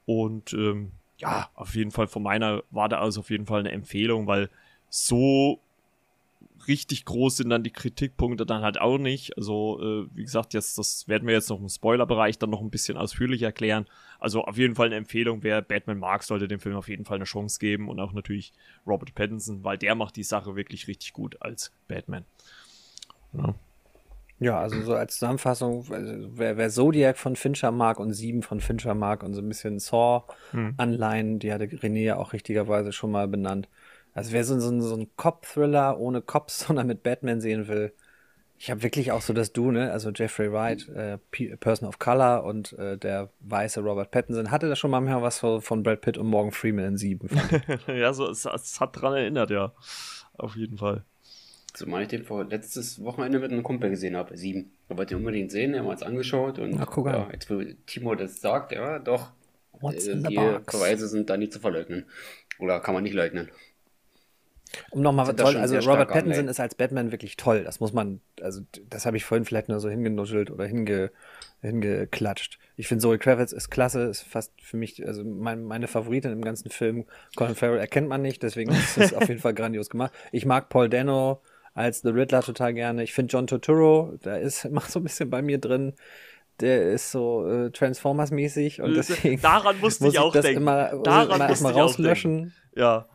Und ähm, ja, auf jeden Fall von meiner Warte aus auf jeden Fall eine Empfehlung, weil so richtig groß sind dann die Kritikpunkte dann halt auch nicht. Also, äh, wie gesagt, jetzt, das werden wir jetzt noch im Spoilerbereich dann noch ein bisschen ausführlich erklären. Also auf jeden Fall eine Empfehlung, wer Batman mag, sollte dem Film auf jeden Fall eine Chance geben und auch natürlich Robert Pattinson, weil der macht die Sache wirklich richtig gut als Batman. Ja. Ja, also so als Zusammenfassung, also wer, wer Zodiac von Fincher mag und Sieben von Fincher mag und so ein bisschen Saw-Anleihen, hm. die hatte René ja auch richtigerweise schon mal benannt, also wer so, so, so ein Cop-Thriller ohne Cops, sondern mit Batman sehen will, ich habe wirklich auch so das Du, ne? Also Jeffrey Wright, äh, Person of Color und äh, der weiße Robert Pattinson hatte da schon mal mehr was von Brad Pitt und Morgan Freeman in Sieben. ja, so es, es, hat dran erinnert, ja, auf jeden Fall. Zumal ich den vor letztes Wochenende mit einem Kumpel gesehen habe, Sieben. Da wollte ich unbedingt sehen, er hat es angeschaut und Ach, ja, jetzt wo Timo das sagt, ja, doch, What's äh, die Verweise sind da nicht zu verleugnen. Oder kann man nicht leugnen. Um nochmal was toll, also Robert Pattinson ist als Batman wirklich toll. Das muss man, also das habe ich vorhin vielleicht nur so hingenuschelt oder hinge, hingeklatscht. Ich finde Zoe Kravitz ist klasse, ist fast für mich, also mein, meine Favoritin im ganzen Film. Colin Farrell erkennt man nicht, deswegen ist es auf jeden Fall grandios gemacht. Ich mag Paul Dano als The Riddler total gerne. Ich finde John Turturro, da ist, macht so ein bisschen bei mir drin der ist so äh, Transformers-mäßig und deswegen daran musste muss ich auch das denken. immer, daran immer erstmal rauslöschen. Ja.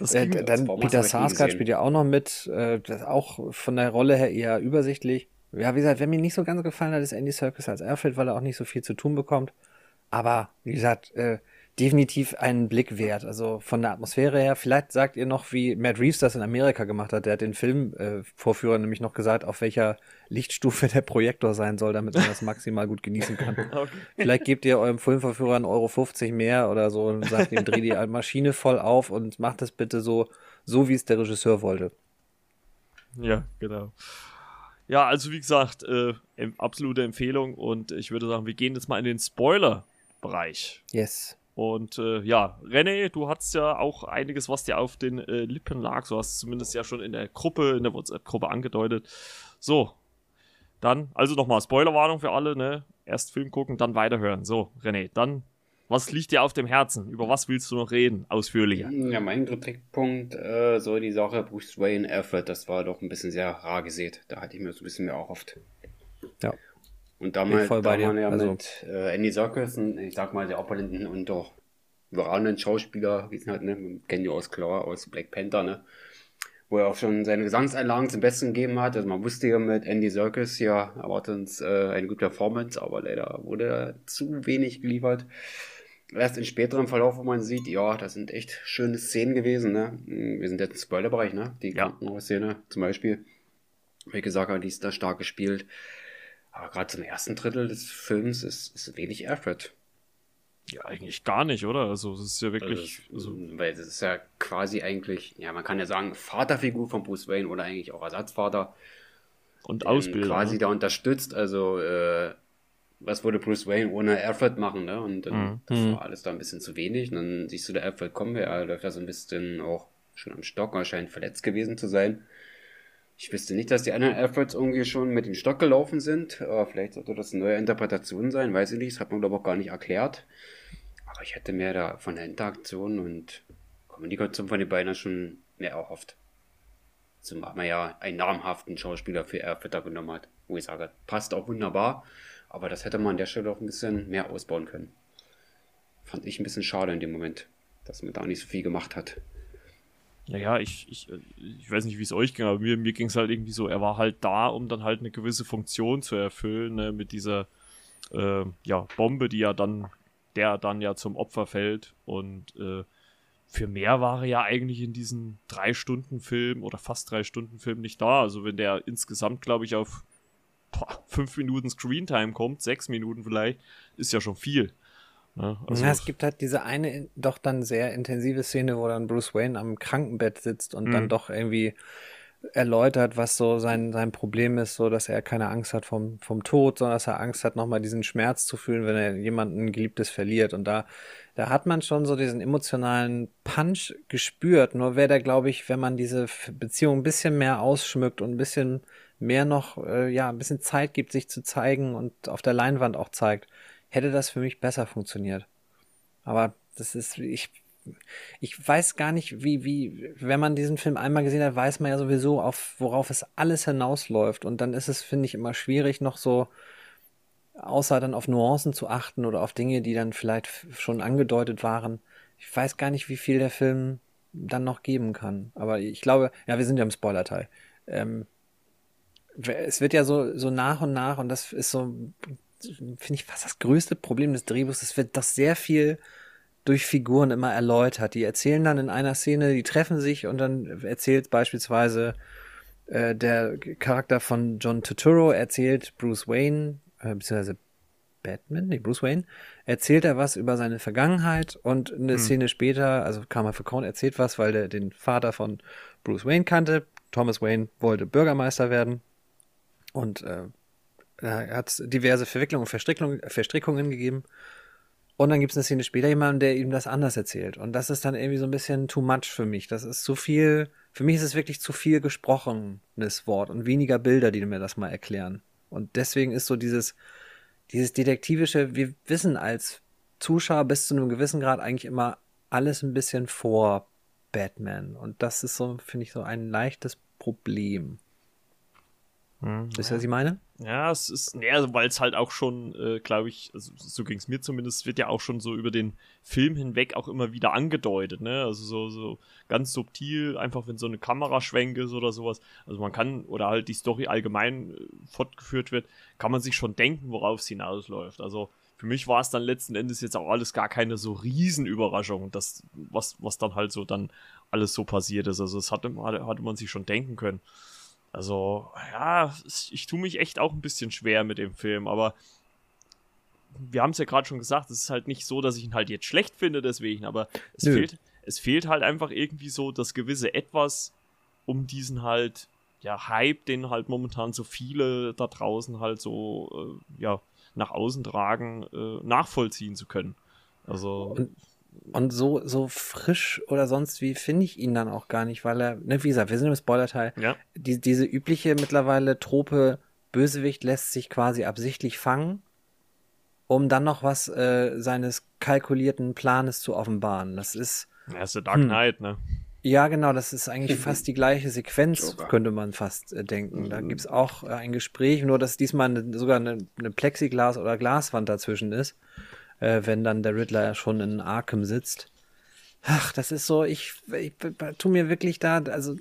Äh, dann Peter Sarsgaard spielt ja auch noch mit, äh, das auch von der Rolle her eher übersichtlich. Ja, wie gesagt, wer mir nicht so ganz gefallen hat, ist Andy Serkis als Alfred, weil er auch nicht so viel zu tun bekommt. Aber wie gesagt, äh, definitiv einen Blick wert. Also von der Atmosphäre her, vielleicht sagt ihr noch, wie Matt Reeves das in Amerika gemacht hat. Der hat den Filmvorführer äh, nämlich noch gesagt, auf welcher Lichtstufe der Projektor sein soll, damit man das maximal gut genießen kann. Okay. Vielleicht gebt ihr eurem Filmvorführer einen Euro 50 mehr oder so und sagt ihm, dreh die Maschine voll auf und macht es bitte so, so wie es der Regisseur wollte. Ja, genau. Ja, also wie gesagt, äh, absolute Empfehlung und ich würde sagen, wir gehen jetzt mal in den Spoiler-Bereich. Yes. Und äh, ja, René, du hattest ja auch einiges, was dir auf den äh, Lippen lag. So hast du zumindest ja schon in der Gruppe, in der WhatsApp-Gruppe angedeutet. So, dann, also nochmal Spoilerwarnung für alle, ne? Erst Film gucken, dann weiterhören. So, René, dann, was liegt dir auf dem Herzen? Über was willst du noch reden? Ausführlicher. Ja, mein Kritikpunkt, äh, so die Sache Bruce Wayne Alfred, das war doch ein bisschen sehr rar gesät. Da hatte ich mir so ein bisschen mehr erhofft. Ja. Und damals, da man ja also, mit äh, Andy Serkis, ich sag mal, der opulenten und doch überragenden Schauspieler, wie es halt, ne, kennen die aus Claw, aus Black Panther, ne, wo er auch schon seine Gesangseinlagen zum Besten gegeben hat. Also man wusste ja mit Andy Serkis, ja, erwartet uns äh, eine gute Performance, aber leider wurde zu wenig geliefert. Erst in späterem Verlauf, wo man sieht, ja, das sind echt schöne Szenen gewesen, ne. Wir sind jetzt im Spoilerbereich, ne, die ja. Krankenhausszene zum Beispiel. Wie gesagt, die ist da stark gespielt. Aber gerade zum ersten Drittel des Films ist, ist wenig Alfred. Ja, eigentlich gar nicht, oder? Also, es ist ja wirklich. Also, also, weil es ist ja quasi eigentlich, ja, man kann ja sagen, Vaterfigur von Bruce Wayne oder eigentlich auch Ersatzvater. Und Ausbilder. Quasi ne? da unterstützt. Also, äh, was würde Bruce Wayne ohne Alfred machen, ne? Und dann, mhm. das war mhm. alles da ein bisschen zu wenig. Und dann siehst du, der Alfred kommen, er läuft da so ein bisschen auch schon am Stock, er scheint verletzt gewesen zu sein. Ich wüsste nicht, dass die anderen Alfreds irgendwie schon mit dem Stock gelaufen sind. Aber vielleicht sollte das eine neue Interpretation sein, weiß ich nicht. Das hat man glaube ich auch gar nicht erklärt. Aber ich hätte mehr da von der Interaktion und Kommunikation von den beiden schon mehr erhofft. Zumal man ja einen namhaften Schauspieler für Alfred genommen hat. Wo ich sage, passt auch wunderbar. Aber das hätte man an der Stelle auch ein bisschen mehr ausbauen können. Fand ich ein bisschen schade in dem Moment, dass man da nicht so viel gemacht hat. Naja, ich, ich, ich weiß nicht, wie es euch ging, aber mir, mir ging es halt irgendwie so, er war halt da, um dann halt eine gewisse Funktion zu erfüllen, ne, mit dieser äh, ja, Bombe, die ja dann, der dann ja zum Opfer fällt. Und äh, für mehr war er ja eigentlich in diesem drei Stunden Film oder fast drei Stunden Film nicht da. Also wenn der insgesamt, glaube ich, auf boah, fünf Minuten Screentime kommt, sechs Minuten vielleicht, ist ja schon viel. Ne? Also ja, es gibt halt diese eine doch dann sehr intensive Szene, wo dann Bruce Wayne am Krankenbett sitzt und mhm. dann doch irgendwie erläutert, was so sein, sein Problem ist, so dass er keine Angst hat vom, vom Tod, sondern dass er Angst hat, nochmal diesen Schmerz zu fühlen, wenn er jemanden Geliebtes verliert. Und da, da hat man schon so diesen emotionalen Punch gespürt. Nur wäre da, glaube ich, wenn man diese Beziehung ein bisschen mehr ausschmückt und ein bisschen mehr noch, äh, ja, ein bisschen Zeit gibt, sich zu zeigen und auf der Leinwand auch zeigt, hätte das für mich besser funktioniert. Aber das ist, ich ich weiß gar nicht, wie, wie, wenn man diesen Film einmal gesehen hat, weiß man ja sowieso, auf worauf es alles hinausläuft. Und dann ist es, finde ich, immer schwierig, noch so, außer dann auf Nuancen zu achten oder auf Dinge, die dann vielleicht schon angedeutet waren. Ich weiß gar nicht, wie viel der Film dann noch geben kann. Aber ich glaube, ja, wir sind ja im Spoiler-Teil. Ähm, es wird ja so, so nach und nach, und das ist so, finde ich, fast das größte Problem des Drehbuchs. Es wird doch sehr viel durch Figuren immer erläutert. Die erzählen dann in einer Szene, die treffen sich und dann erzählt beispielsweise äh, der Charakter von John Turturro, erzählt Bruce Wayne, äh, beziehungsweise Batman, nee, Bruce Wayne, erzählt er was über seine Vergangenheit und eine hm. Szene später, also Karma Falcone erzählt was, weil der den Vater von Bruce Wayne kannte. Thomas Wayne wollte Bürgermeister werden und äh, er hat diverse Verwicklungen und Verstrickungen, Verstrickungen gegeben. Und dann gibt es eine Szene später jemanden, der ihm das anders erzählt. Und das ist dann irgendwie so ein bisschen too much für mich. Das ist zu viel, für mich ist es wirklich zu viel gesprochenes Wort und weniger Bilder, die mir das mal erklären. Und deswegen ist so dieses, dieses detektivische, wir wissen als Zuschauer bis zu einem gewissen Grad eigentlich immer alles ein bisschen vor Batman. Und das ist so, finde ich, so ein leichtes Problem. Hm, Wisst ihr, ja. was ich meine? Ja, es ist, nee, also weil es halt auch schon, äh, glaube ich, also so ging es mir zumindest, wird ja auch schon so über den Film hinweg auch immer wieder angedeutet, ne? Also so, so ganz subtil, einfach wenn so eine Kameraschwenk ist oder sowas. Also man kann, oder halt die Story allgemein äh, fortgeführt wird, kann man sich schon denken, worauf es hinausläuft. Also für mich war es dann letzten Endes jetzt auch alles gar keine so Riesenüberraschung, das, was, was dann halt so dann alles so passiert ist. Also das hatte, hatte man sich schon denken können. Also, ja, ich tue mich echt auch ein bisschen schwer mit dem Film, aber wir haben es ja gerade schon gesagt, es ist halt nicht so, dass ich ihn halt jetzt schlecht finde, deswegen, aber es fehlt, es fehlt halt einfach irgendwie so das gewisse Etwas, um diesen halt, ja, Hype, den halt momentan so viele da draußen halt so, äh, ja, nach außen tragen, äh, nachvollziehen zu können. Also. Und und so, so frisch oder sonst wie finde ich ihn dann auch gar nicht, weil er, ne, wie gesagt, wir sind im Spoilerteil. Ja. Die, diese übliche mittlerweile Trope, Bösewicht lässt sich quasi absichtlich fangen, um dann noch was äh, seines kalkulierten Planes zu offenbaren. Das ist. Ja, ist der Dark hm. Knight, hm. ne? Ja, genau, das ist eigentlich fast die gleiche Sequenz, Joker. könnte man fast äh, denken. Da mhm. gibt's auch äh, ein Gespräch, nur dass diesmal eine, sogar eine, eine Plexiglas- oder Glaswand dazwischen ist äh, wenn dann der Riddler schon in Arkham sitzt. Ach, das ist so, ich, ich, ich tu mir wirklich da, also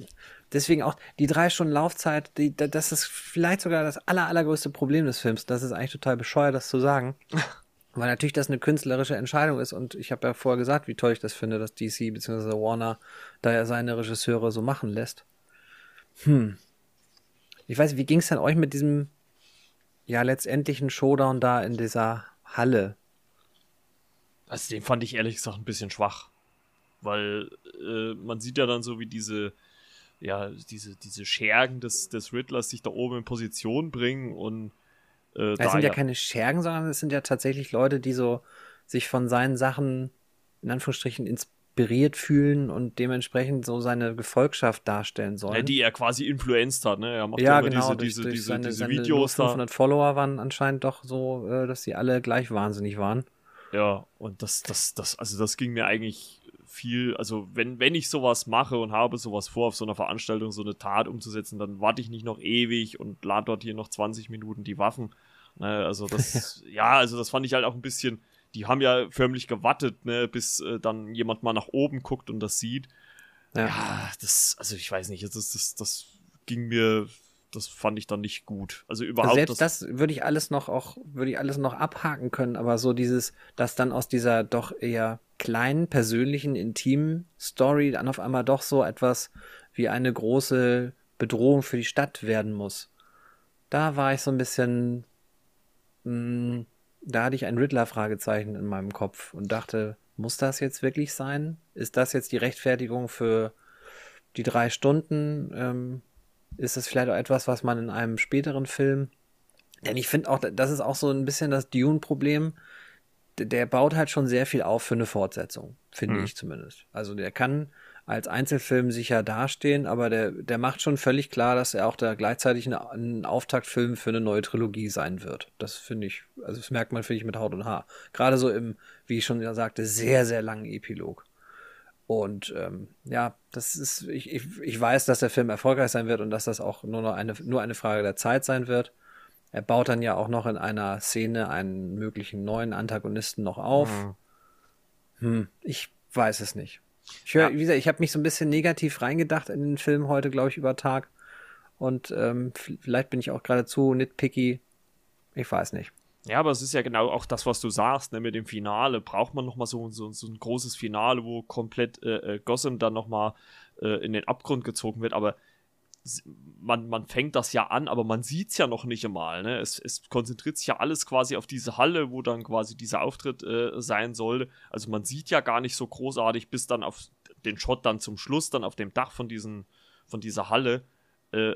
deswegen auch die drei Stunden Laufzeit, die, das ist vielleicht sogar das aller, allergrößte Problem des Films. Das ist eigentlich total bescheuert, das zu sagen. Weil natürlich das eine künstlerische Entscheidung ist und ich habe ja vorher gesagt, wie toll ich das finde, dass DC bzw. Warner da ja seine Regisseure so machen lässt. Hm. Ich weiß, wie ging es denn euch mit diesem ja letztendlichen Showdown da in dieser Halle? Also den fand ich ehrlich gesagt ein bisschen schwach. Weil äh, man sieht ja dann so, wie diese, ja, diese, diese Schergen des, des Riddlers sich da oben in Position bringen und äh, das sind ja, ja keine Schergen, sondern es sind ja tatsächlich Leute, die so sich von seinen Sachen in Anführungsstrichen inspiriert fühlen und dementsprechend so seine Gefolgschaft darstellen sollen. Ja, die er quasi influenced hat, ne? Er macht ja, ja genau, diese, durch, diese, durch diese, seine, diese Videos seine 500 da. Follower waren anscheinend doch so, äh, dass sie alle gleich wahnsinnig waren. Ja, und das, das, das, also das ging mir eigentlich viel, also wenn, wenn ich sowas mache und habe sowas vor, auf so einer Veranstaltung so eine Tat umzusetzen, dann warte ich nicht noch ewig und lade dort hier noch 20 Minuten die Waffen. Ne, also das, ja, also das fand ich halt auch ein bisschen, die haben ja förmlich gewartet, ne, bis äh, dann jemand mal nach oben guckt und das sieht. Ja, ja das, also ich weiß nicht, das, das, das ging mir das fand ich dann nicht gut. Also überhaupt. Also selbst das, das würde ich alles noch auch, würde ich alles noch abhaken können, aber so dieses, dass dann aus dieser doch eher kleinen, persönlichen, intimen Story dann auf einmal doch so etwas wie eine große Bedrohung für die Stadt werden muss. Da war ich so ein bisschen, mh, hm, da hatte ich ein Riddler-Fragezeichen in meinem Kopf und dachte, muss das jetzt wirklich sein? Ist das jetzt die Rechtfertigung für die drei Stunden? Ähm, ist es vielleicht auch etwas, was man in einem späteren Film, denn ich finde auch, das ist auch so ein bisschen das Dune-Problem, der baut halt schon sehr viel auf für eine Fortsetzung, finde hm. ich zumindest. Also der kann als Einzelfilm sicher dastehen, aber der, der macht schon völlig klar, dass er auch da gleichzeitig eine, ein Auftaktfilm für eine neue Trilogie sein wird. Das finde ich, also das merkt man, finde ich, mit Haut und Haar. Gerade so im, wie ich schon sagte, sehr, sehr langen Epilog. Und ähm, ja, das ist, ich, ich, ich weiß, dass der Film erfolgreich sein wird und dass das auch nur noch eine, nur eine Frage der Zeit sein wird. Er baut dann ja auch noch in einer Szene einen möglichen neuen Antagonisten noch auf. Mhm. Hm, ich weiß es nicht. Ich höre, ja. wie gesagt, ich habe mich so ein bisschen negativ reingedacht in den Film heute, glaube ich, über Tag. Und ähm, vielleicht bin ich auch geradezu nitpicky. Ich weiß nicht. Ja, aber es ist ja genau auch das, was du sagst, ne, mit dem Finale. Braucht man nochmal so, so, so ein großes Finale, wo komplett äh, äh Gotham dann nochmal äh, in den Abgrund gezogen wird. Aber man, man fängt das ja an, aber man sieht es ja noch nicht einmal. Ne? Es, es konzentriert sich ja alles quasi auf diese Halle, wo dann quasi dieser Auftritt äh, sein soll. Also man sieht ja gar nicht so großartig, bis dann auf den Shot dann zum Schluss, dann auf dem Dach von, diesen, von dieser Halle. Äh,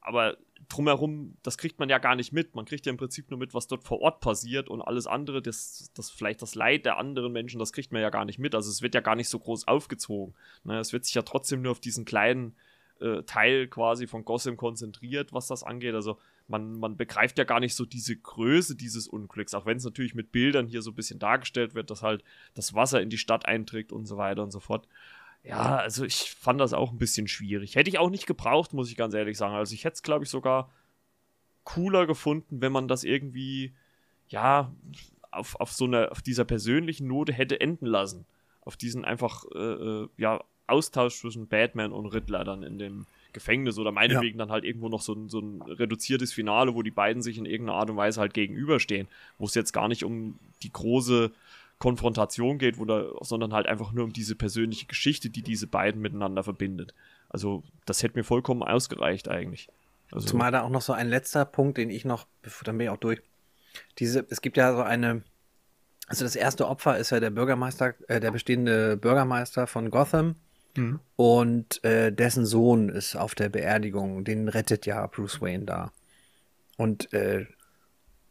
aber drumherum, das kriegt man ja gar nicht mit. Man kriegt ja im Prinzip nur mit, was dort vor Ort passiert und alles andere, das, das vielleicht das Leid der anderen Menschen, das kriegt man ja gar nicht mit. Also es wird ja gar nicht so groß aufgezogen. Ne? Es wird sich ja trotzdem nur auf diesen kleinen äh, Teil quasi von Gotham konzentriert, was das angeht. Also man, man begreift ja gar nicht so diese Größe dieses Unglücks, auch wenn es natürlich mit Bildern hier so ein bisschen dargestellt wird, dass halt das Wasser in die Stadt einträgt und so weiter und so fort. Ja, also ich fand das auch ein bisschen schwierig. Hätte ich auch nicht gebraucht, muss ich ganz ehrlich sagen. Also ich hätte es, glaube ich, sogar cooler gefunden, wenn man das irgendwie, ja, auf, auf so einer, auf dieser persönlichen Note hätte enden lassen. Auf diesen einfach, äh, äh ja, Austausch zwischen Batman und Riddler dann in dem Gefängnis oder meinetwegen ja. dann halt irgendwo noch so ein, so ein reduziertes Finale, wo die beiden sich in irgendeiner Art und Weise halt gegenüberstehen, wo es jetzt gar nicht um die große Konfrontation geht, wo da, sondern halt einfach nur um diese persönliche Geschichte, die diese beiden miteinander verbindet. Also das hätte mir vollkommen ausgereicht eigentlich. Also, Zumal da auch noch so ein letzter Punkt, den ich noch, dann bin ich auch durch. Diese, es gibt ja so eine, also das erste Opfer ist ja der Bürgermeister, äh, der bestehende Bürgermeister von Gotham, Mhm. Und äh, dessen Sohn ist auf der Beerdigung, den rettet ja Bruce Wayne da. Und äh,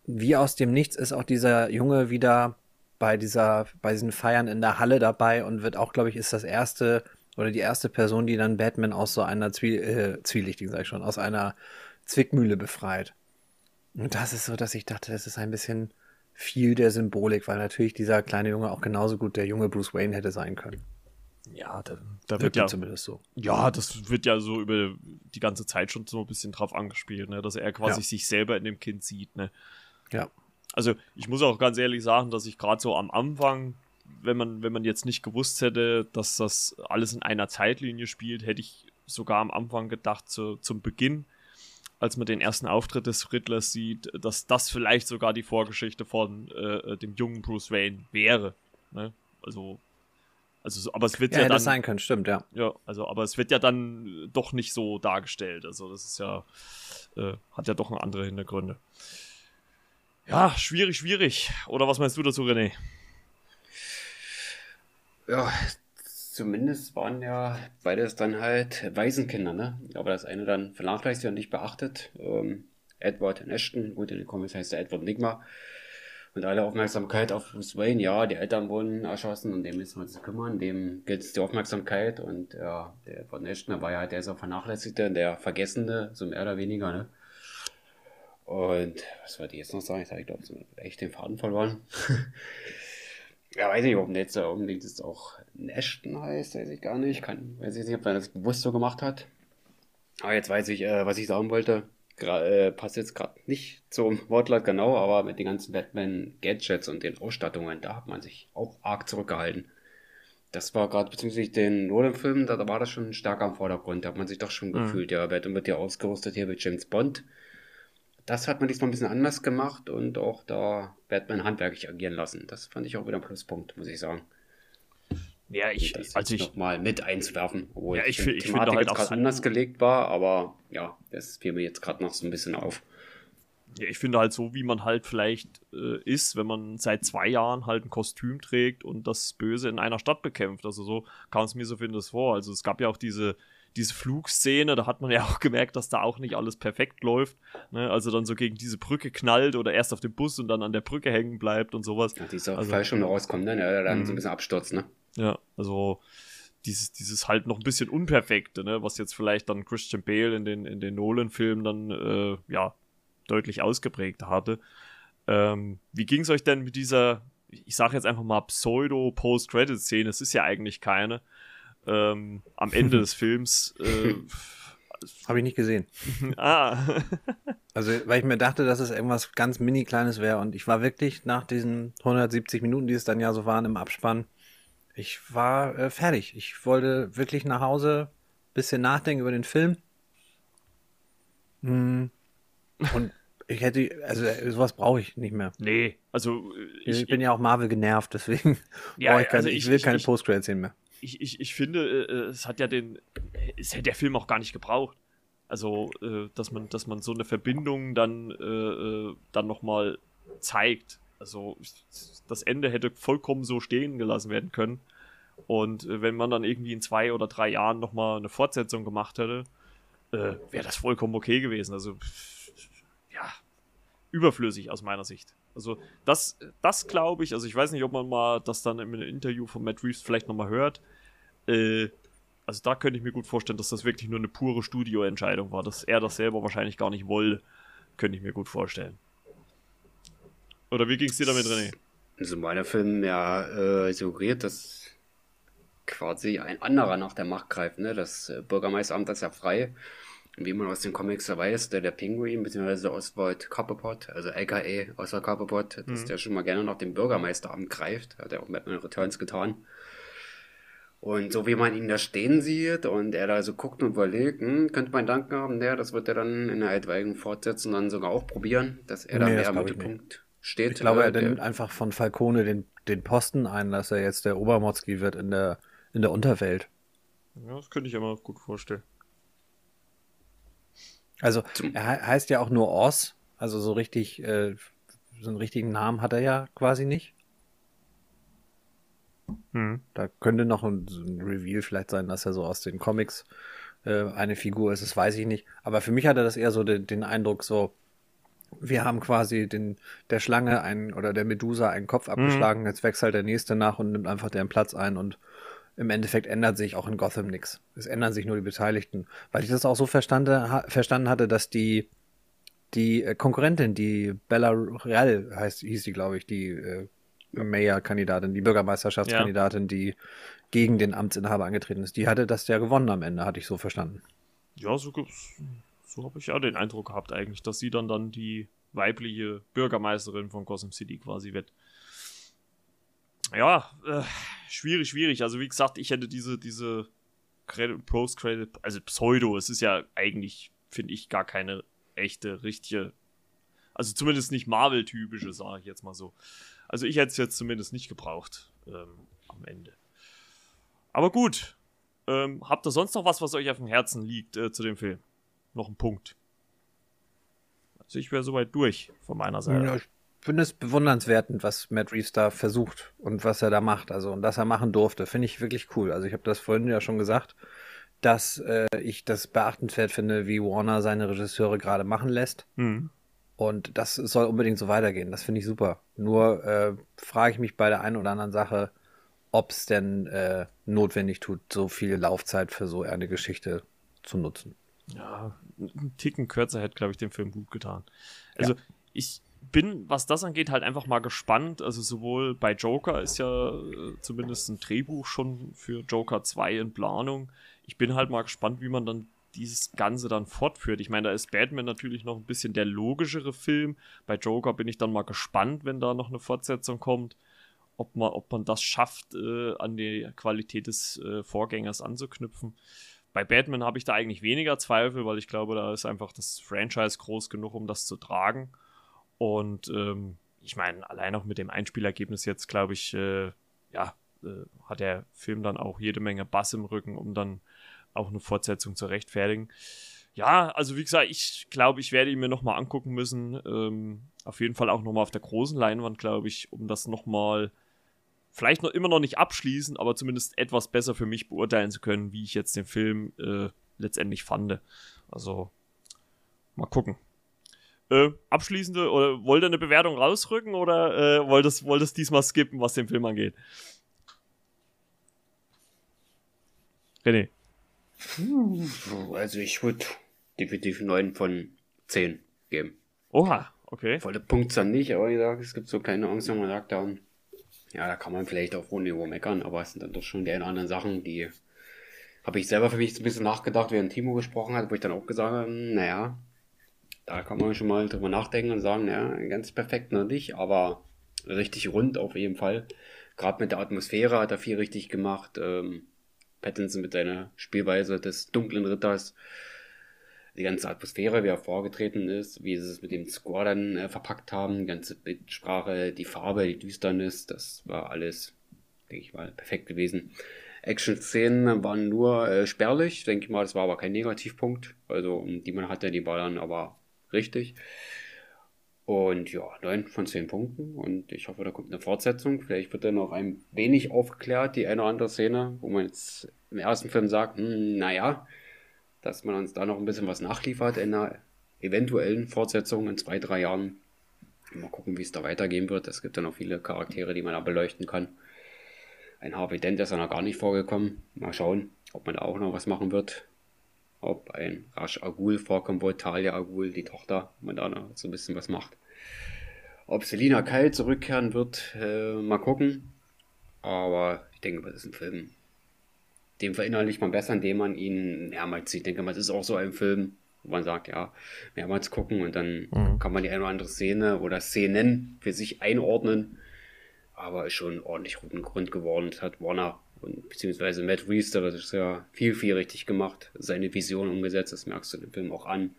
wie aus dem Nichts ist auch dieser Junge wieder bei dieser, bei diesen Feiern in der Halle dabei und wird auch, glaube ich, ist das erste oder die erste Person, die dann Batman aus so einer Zwie äh, zwielichtigen, sag ich schon, aus einer Zwickmühle befreit. Und das ist so, dass ich dachte, das ist ein bisschen viel der Symbolik, weil natürlich dieser kleine Junge auch genauso gut der junge Bruce Wayne hätte sein können. Ja, da, da wird ja zumindest so. Ja, das wird ja so über die ganze Zeit schon so ein bisschen drauf angespielt, ne, dass er quasi ja. sich selber in dem Kind sieht, ne. Ja. Also, ich muss auch ganz ehrlich sagen, dass ich gerade so am Anfang, wenn man, wenn man jetzt nicht gewusst hätte, dass das alles in einer Zeitlinie spielt, hätte ich sogar am Anfang gedacht, zu, zum Beginn, als man den ersten Auftritt des Riddlers sieht, dass das vielleicht sogar die Vorgeschichte von äh, dem jungen Bruce Wayne wäre. Ne? Also also, aber es wird ja, ja dann sein können, stimmt, ja. Ja, also, aber es wird ja dann doch nicht so dargestellt. Also, das ist ja, äh, hat ja doch andere Hintergründe. Ja, schwierig, schwierig. Oder was meinst du dazu, René? Ja, zumindest waren ja beides dann halt Waisenkinder, ne? Aber das eine dann vernachlässigt und nicht beachtet. Ähm, Edward Ashton, gut, in den Comics heißt er Edward Nigma und alle Aufmerksamkeit auf Bruce Wayne. Ja, die Eltern wurden erschossen und dem müssen wir uns kümmern. Dem gilt es die Aufmerksamkeit und ja, der von Ashton war ja halt der so vernachlässigte, der Vergessene, so mehr oder weniger, ne? Und was wollte ich jetzt noch sagen? Ich habe, glaube ich, echt den Faden verloren. ja, weiß nicht, ob jetzt unbedingt ist auch Ashton heißt, weiß ich gar nicht. Kann, weiß ich nicht, ob er das bewusst so gemacht hat. Aber jetzt weiß ich, äh, was ich sagen wollte äh, passt jetzt gerade nicht zum Wortlaut genau, aber mit den ganzen Batman-Gadgets und den Ausstattungen, da hat man sich auch arg zurückgehalten. Das war gerade beziehungsweise den Nolan-Film, da, da, war das schon stark am Vordergrund. Da hat man sich doch schon mhm. gefühlt, ja, Batman wird ja ausgerüstet hier mit James Bond. Das hat man diesmal ein bisschen anders gemacht und auch da Batman handwerklich agieren lassen. Das fand ich auch wieder ein Pluspunkt, muss ich sagen. Ja, ich, das also ich mal mit einzuwerfen, obwohl ja, ich, die ich Thematik halt jetzt gerade anders gelegt war, aber ja, das fiel mir jetzt gerade noch so ein bisschen auf. Ja, ich finde halt so, wie man halt vielleicht äh, ist, wenn man seit zwei Jahren halt ein Kostüm trägt und das Böse in einer Stadt bekämpft. Also so kam es mir so finde das vor. Also es gab ja auch diese, diese Flugszene, da hat man ja auch gemerkt, dass da auch nicht alles perfekt läuft. Ne? Also dann so gegen diese Brücke knallt oder erst auf dem Bus und dann an der Brücke hängen bleibt und sowas. Ja, dieser also, Fallschirm rauskommt, ne? Der dann so ein bisschen abstürzt, ne? Ja, also dieses, dieses halt noch ein bisschen Unperfekte, ne? was jetzt vielleicht dann Christian Bale in den, in den Nolan-Filmen dann äh, ja deutlich ausgeprägt hatte. Ähm, wie ging es euch denn mit dieser, ich sage jetzt einfach mal Pseudo-Post-Credit-Szene, es ist ja eigentlich keine, ähm, am Ende des Films. Äh, Habe ich nicht gesehen. ah. also, weil ich mir dachte, dass es irgendwas ganz mini kleines wäre und ich war wirklich nach diesen 170 Minuten, die es dann ja so waren im Abspann, ich war äh, fertig. Ich wollte wirklich nach Hause, bisschen nachdenken über den Film. Hm. Und ich hätte, also sowas brauche ich nicht mehr. Nee, also ich, ich bin ja auch Marvel genervt, deswegen ja, ich, keine, also ich, ich, will keine Post-Credit-Szenen mehr. Ich, ich, ich finde, äh, es hat ja den, es hätte der Film auch gar nicht gebraucht. Also, äh, dass man, dass man so eine Verbindung dann, äh, dann nochmal zeigt. Also, das Ende hätte vollkommen so stehen gelassen werden können. Und wenn man dann irgendwie in zwei oder drei Jahren nochmal eine Fortsetzung gemacht hätte, wäre das vollkommen okay gewesen. Also, ja, überflüssig aus meiner Sicht. Also das, das glaube ich, also ich weiß nicht, ob man mal das dann im Interview von Matt Reeves vielleicht nochmal hört. Äh, also da könnte ich mir gut vorstellen, dass das wirklich nur eine pure Studioentscheidung war, dass er das selber wahrscheinlich gar nicht wollte. Könnte ich mir gut vorstellen. Oder wie ging es dir damit, René? Also meiner Film ja äh, suggeriert, dass quasi ein anderer nach der Macht greift. Ne? Das äh, Bürgermeisteramt ist ja frei wie man aus den Comics weiß, der, der Pinguin, beziehungsweise Oswald Copperpot, also aka Oswald Copperpot, mhm. dass der schon mal gerne nach dem Bürgermeisteramt greift, hat er auch Batman Returns getan. Und so wie man ihn da stehen sieht und er da so guckt und überlegt, hm, könnte man Danken haben, der, das wird er dann in der etwaigen Fortsetzung dann sogar auch probieren, dass er nee, da mehr im Mittelpunkt steht. Ich glaube, er äh, nimmt einfach von Falcone den, den Posten ein, dass er jetzt der Obermotzki wird in der, in der Unterwelt. Ja, das könnte ich mir gut vorstellen. Also er heißt ja auch nur Oz, also so richtig, äh, so einen richtigen Namen hat er ja quasi nicht. Hm. Da könnte noch ein, so ein, Reveal vielleicht sein, dass er so aus den Comics äh, eine Figur ist, das weiß ich nicht. Aber für mich hatte das eher so den, den Eindruck, so, wir haben quasi den, der Schlange einen oder der Medusa einen Kopf hm. abgeschlagen, mhm. jetzt wechselt der nächste nach und nimmt einfach deren Platz ein und im Endeffekt ändert sich auch in Gotham nichts. Es ändern sich nur die Beteiligten. Weil ich das auch so verstande, ha, verstanden hatte, dass die, die äh, Konkurrentin, die Bella Real heißt, hieß die, glaube ich, die äh, Mayor-Kandidatin, die Bürgermeisterschaftskandidatin, ja. die gegen den Amtsinhaber angetreten ist, die hatte das ja gewonnen am Ende, hatte ich so verstanden. Ja, so, so habe ich ja den Eindruck gehabt eigentlich, dass sie dann dann die weibliche Bürgermeisterin von Gotham City quasi wird ja, äh, schwierig, schwierig. Also wie gesagt, ich hätte diese, diese Credit, Post-Credit, also Pseudo, es ist ja eigentlich, finde ich, gar keine echte, richtige, also zumindest nicht Marvel-typische, sage ich jetzt mal so. Also ich hätte es jetzt zumindest nicht gebraucht ähm, am Ende. Aber gut, ähm, habt ihr sonst noch was, was euch auf dem Herzen liegt äh, zu dem Film? Noch ein Punkt. Also ich wäre soweit durch von meiner Seite. Ja, ich finde es bewundernswert, was Matt Reeves da versucht und was er da macht. Also und das er machen durfte, finde ich wirklich cool. Also ich habe das vorhin ja schon gesagt, dass äh, ich das beachtenswert finde, wie Warner seine Regisseure gerade machen lässt. Mhm. Und das soll unbedingt so weitergehen. Das finde ich super. Nur äh, frage ich mich bei der einen oder anderen Sache, ob es denn äh, notwendig tut, so viel Laufzeit für so eine Geschichte zu nutzen. Ja, ein Ticken kürzer hätte, glaube ich, dem Film gut getan. Also ja. ich, bin, was das angeht, halt einfach mal gespannt. Also sowohl bei Joker ist ja äh, zumindest ein Drehbuch schon für Joker 2 in Planung. Ich bin halt mal gespannt, wie man dann dieses Ganze dann fortführt. Ich meine, da ist Batman natürlich noch ein bisschen der logischere Film. Bei Joker bin ich dann mal gespannt, wenn da noch eine Fortsetzung kommt, ob man, ob man das schafft, äh, an die Qualität des äh, Vorgängers anzuknüpfen. Bei Batman habe ich da eigentlich weniger Zweifel, weil ich glaube, da ist einfach das Franchise groß genug, um das zu tragen. Und ähm, ich meine, allein auch mit dem Einspielergebnis jetzt, glaube ich, äh, ja, äh, hat der Film dann auch jede Menge Bass im Rücken, um dann auch eine Fortsetzung zu rechtfertigen. ja, also wie gesagt, ich glaube, ich werde ihn mir nochmal angucken müssen. Ähm, auf jeden Fall auch nochmal auf der großen Leinwand, glaube ich, um das nochmal vielleicht noch immer noch nicht abschließen, aber zumindest etwas besser für mich beurteilen zu können, wie ich jetzt den Film äh, letztendlich fand. Also mal gucken. Äh, abschließende, oder wollt ihr eine Bewertung rausrücken oder äh, wollt ihr wollt es diesmal skippen, was den Film angeht? René. Also ich würde definitiv 9 von 10 geben. Oha, okay. Volle Punktzahl nicht, aber ich sage, es gibt so kleine Angst, wenn man sagt, dann, ja, da kann man vielleicht auf hohem Niveau meckern, aber es sind dann doch schon die ein oder anderen Sachen, die habe ich selber für mich so ein bisschen nachgedacht, während Timo gesprochen hat, wo ich dann auch gesagt habe, naja, da kann man schon mal drüber nachdenken und sagen, ja, ganz perfekt noch nicht, aber richtig rund auf jeden Fall. Gerade mit der Atmosphäre hat er viel richtig gemacht. Ähm, Pattinson mit seiner Spielweise des dunklen Ritters, die ganze Atmosphäre, wie er vorgetreten ist, wie sie es mit dem Score dann äh, verpackt haben, die ganze Bildsprache, die Farbe, die Düsternis, das war alles, denke ich mal, perfekt gewesen. Action-Szenen waren nur äh, spärlich, denke ich mal, das war aber kein Negativpunkt, also die man hatte, die war dann aber richtig. Und ja, 9 von 10 Punkten. Und ich hoffe, da kommt eine Fortsetzung. Vielleicht wird dann noch ein wenig aufgeklärt, die eine oder andere Szene, wo man jetzt im ersten Film sagt, hm, naja, dass man uns da noch ein bisschen was nachliefert in einer eventuellen Fortsetzung in zwei, drei Jahren. Mal gucken, wie es da weitergehen wird. Es gibt ja noch viele Charaktere, die man da beleuchten kann. Ein Harvey Dent ist ja noch gar nicht vorgekommen. Mal schauen, ob man da auch noch was machen wird ob ein Rash Agul vorkommt, wo Talia Agul, die Tochter, man da noch so ein bisschen was macht. Ob Selina Kyle zurückkehren wird, äh, mal gucken. Aber ich denke, das ist ein Film, den verinnerlicht man besser, indem man ihn mehrmals sieht. Ich denke mal, es ist auch so ein Film, wo man sagt, ja, mehrmals gucken und dann mhm. kann man die eine oder andere Szene oder Szenen für sich einordnen. Aber ist schon ordentlich rund geworden. Das hat Warner und beziehungsweise Matt Reeves, der hat das ja viel, viel richtig gemacht, seine Vision umgesetzt, das merkst du dem Film auch an.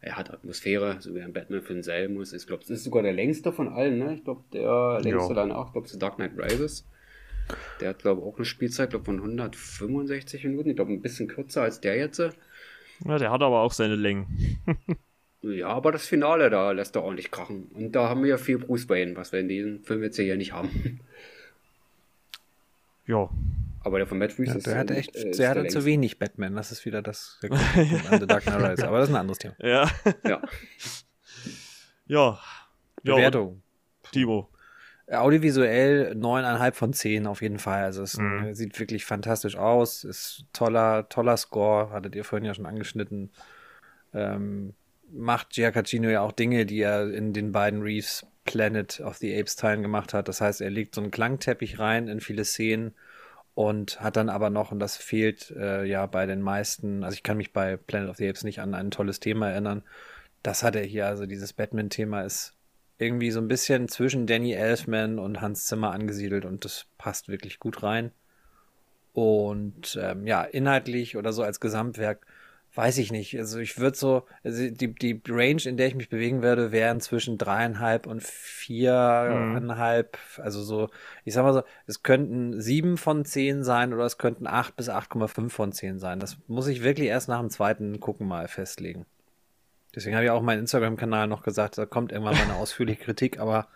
Er hat Atmosphäre, so wie ein Batman-Film selber muss. Ich glaube, das ist sogar der längste von allen, ne? Ich glaube, der längste ja. danach, ich glaube, The Dark Knight Rises. Der hat, glaube ich, auch eine Spielzeit glaub, von 165 Minuten. Ich glaube, ein bisschen kürzer als der jetzt. Ja, der hat aber auch seine Längen. ja, aber das Finale da lässt er ordentlich krachen. Und da haben wir ja viel Bruce Wayne, was wir in diesem Film jetzt hier nicht haben. Ja. Aber der von Matt Reeves ja, ist. Der hat echt, äh, der hatte zu wenig Batman. Das ist wieder das der The Dark Knight Rise. Aber das ist ein anderes Thema. Ja. Ja. ja. Bewertung. Timo. Audiovisuell 9,5 von 10 auf jeden Fall. Also es mhm. sieht wirklich fantastisch aus. Ist toller, toller Score. Hattet ihr vorhin ja schon angeschnitten. Ähm, macht Giacchino ja auch Dinge, die er in den beiden Reeves Planet of the Apes Teilen gemacht hat. Das heißt, er legt so einen Klangteppich rein in viele Szenen und hat dann aber noch, und das fehlt äh, ja bei den meisten, also ich kann mich bei Planet of the Apes nicht an ein tolles Thema erinnern. Das hat er hier, also dieses Batman-Thema ist irgendwie so ein bisschen zwischen Danny Elfman und Hans Zimmer angesiedelt und das passt wirklich gut rein. Und ähm, ja, inhaltlich oder so als Gesamtwerk weiß ich nicht. Also ich würde so, also die, die Range, in der ich mich bewegen würde, wären zwischen dreieinhalb und viereinhalb. Mhm. Also so, ich sag mal so, es könnten sieben von zehn sein oder es könnten acht bis 8,5 von zehn sein. Das muss ich wirklich erst nach dem zweiten Gucken mal festlegen. Deswegen habe ich auch meinen Instagram-Kanal noch gesagt, da kommt irgendwann mal eine ausführliche Kritik, aber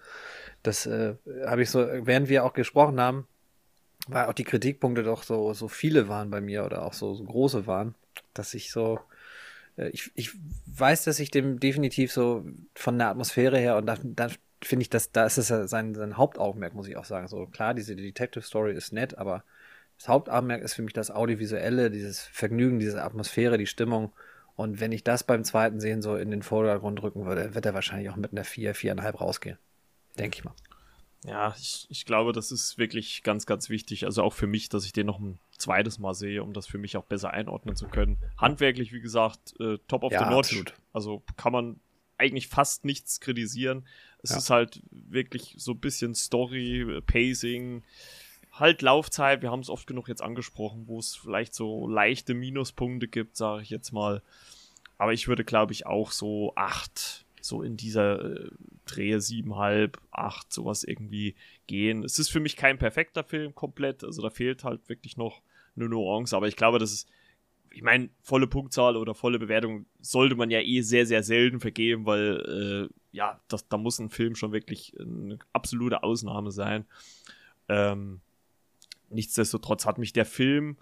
das äh, habe ich so, während wir auch gesprochen haben, weil auch die Kritikpunkte doch so, so viele waren bei mir oder auch so, so große waren dass ich so, äh, ich, ich weiß, dass ich dem definitiv so von der Atmosphäre her und dann, dann finde ich, dass da ist es sein, sein Hauptaugenmerk, muss ich auch sagen. So klar, diese Detective Story ist nett, aber das Hauptaugenmerk ist für mich das Audiovisuelle, dieses Vergnügen, diese Atmosphäre, die Stimmung. Und wenn ich das beim zweiten Sehen so in den Vordergrund rücken würde, wird er wahrscheinlich auch mit einer 4, 4,5 rausgehen. Denke ich mal. Ja, ich, ich glaube, das ist wirklich ganz, ganz wichtig. Also auch für mich, dass ich den noch ein zweites Mal sehe, um das für mich auch besser einordnen zu können. Handwerklich, wie gesagt, äh, top of ja, the notch. Absolut. Also kann man eigentlich fast nichts kritisieren. Es ja. ist halt wirklich so ein bisschen Story, Pacing, halt Laufzeit. Wir haben es oft genug jetzt angesprochen, wo es vielleicht so leichte Minuspunkte gibt, sage ich jetzt mal. Aber ich würde, glaube ich, auch so acht so in dieser äh, Drehe siebenhalb, acht, sowas irgendwie gehen. Es ist für mich kein perfekter Film komplett, also da fehlt halt wirklich noch eine Nuance, aber ich glaube, das ist ich meine, volle Punktzahl oder volle Bewertung sollte man ja eh sehr, sehr selten vergeben, weil äh, ja, das, da muss ein Film schon wirklich eine absolute Ausnahme sein. Ähm, nichtsdestotrotz hat mich der Film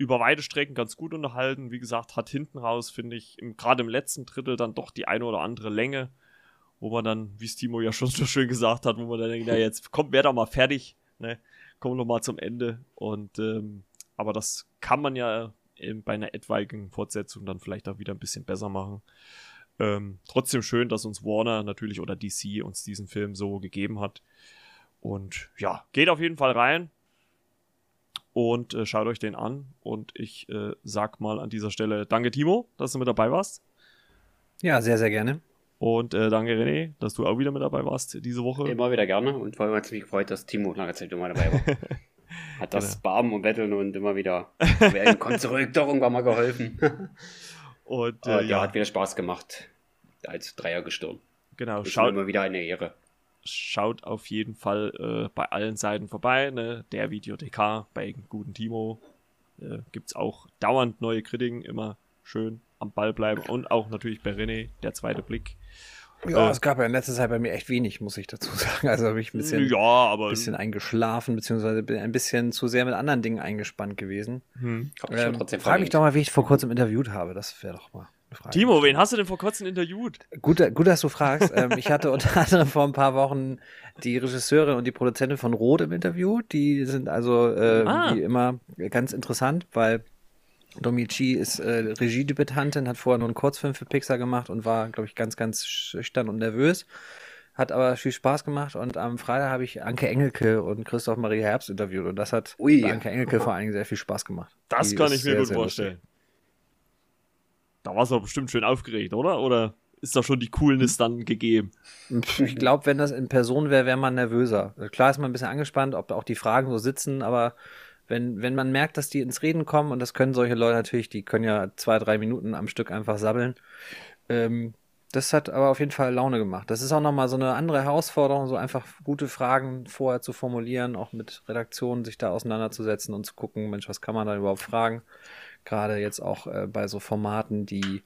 über weite Strecken ganz gut unterhalten. Wie gesagt, hat hinten raus, finde ich, gerade im letzten Drittel dann doch die eine oder andere Länge, wo man dann, wie Stimo ja schon so schön gesagt hat, wo man dann denkt, na jetzt kommt, wer da mal fertig, ne? Kommen wir mal zum Ende. Und ähm, aber das kann man ja bei einer etwaigen Fortsetzung dann vielleicht auch wieder ein bisschen besser machen. Ähm, trotzdem schön, dass uns Warner natürlich oder DC uns diesen Film so gegeben hat. Und ja, geht auf jeden Fall rein und äh, schaut euch den an. Und ich äh, sag mal an dieser Stelle Danke, Timo, dass du mit dabei warst. Ja, sehr, sehr gerne. Und äh, danke, René, dass du auch wieder mit dabei warst diese Woche. Immer wieder gerne und vor allem hat es mich gefreut, dass Timo lange Zeit immer dabei war. Hat das genau. Barben und Betteln und immer wieder, wer kommt zurück, doch irgendwann mal geholfen. und äh, ja, hat wieder Spaß gemacht, als Dreier gestorben. Genau, schaut immer wieder eine Ehre. Schaut auf jeden Fall äh, bei allen Seiten vorbei, ne? Der Videothekar bei guten Timo. Äh, Gibt es auch dauernd neue Kritiken, immer schön am Ball bleiben und auch natürlich bei René, der zweite Blick. Ja, äh, es gab ja in letzter Zeit bei mir echt wenig, muss ich dazu sagen. Also habe ich ein bisschen, ja, aber, bisschen eingeschlafen, beziehungsweise bin ein bisschen zu sehr mit anderen Dingen eingespannt gewesen. Hm. Ähm, frag mich doch mal, wie ich vor kurzem interviewt habe. Das wäre doch mal eine Frage. Timo, wen hast du denn vor kurzem interviewt? Gut, gut dass du fragst. ähm, ich hatte unter anderem vor ein paar Wochen die Regisseurin und die Produzentin von Rot im Interview. Die sind also äh, ah. wie immer ganz interessant, weil Domichi ist äh, Regiedebütantin, hat vorher nur einen Kurzfilm für Pixar gemacht und war, glaube ich, ganz, ganz schüchtern und nervös. Hat aber viel Spaß gemacht und am Freitag habe ich Anke Engelke und Christoph Marie Herbst interviewt und das hat Ui. Anke Engelke vor allen Dingen sehr viel Spaß gemacht. Das Die kann ich mir sehr, gut sehr vorstellen. Lustig. Da war es doch bestimmt schön aufgeregt, oder? Oder ist da schon die Coolness dann gegeben? Ich glaube, wenn das in Person wäre, wäre man nervöser. Klar ist man ein bisschen angespannt, ob auch die Fragen so sitzen, aber wenn, wenn man merkt, dass die ins Reden kommen, und das können solche Leute natürlich, die können ja zwei, drei Minuten am Stück einfach sabbeln. Ähm, das hat aber auf jeden Fall Laune gemacht. Das ist auch nochmal so eine andere Herausforderung, so einfach gute Fragen vorher zu formulieren, auch mit Redaktionen sich da auseinanderzusetzen und zu gucken, Mensch, was kann man da überhaupt fragen? Gerade jetzt auch äh, bei so Formaten, die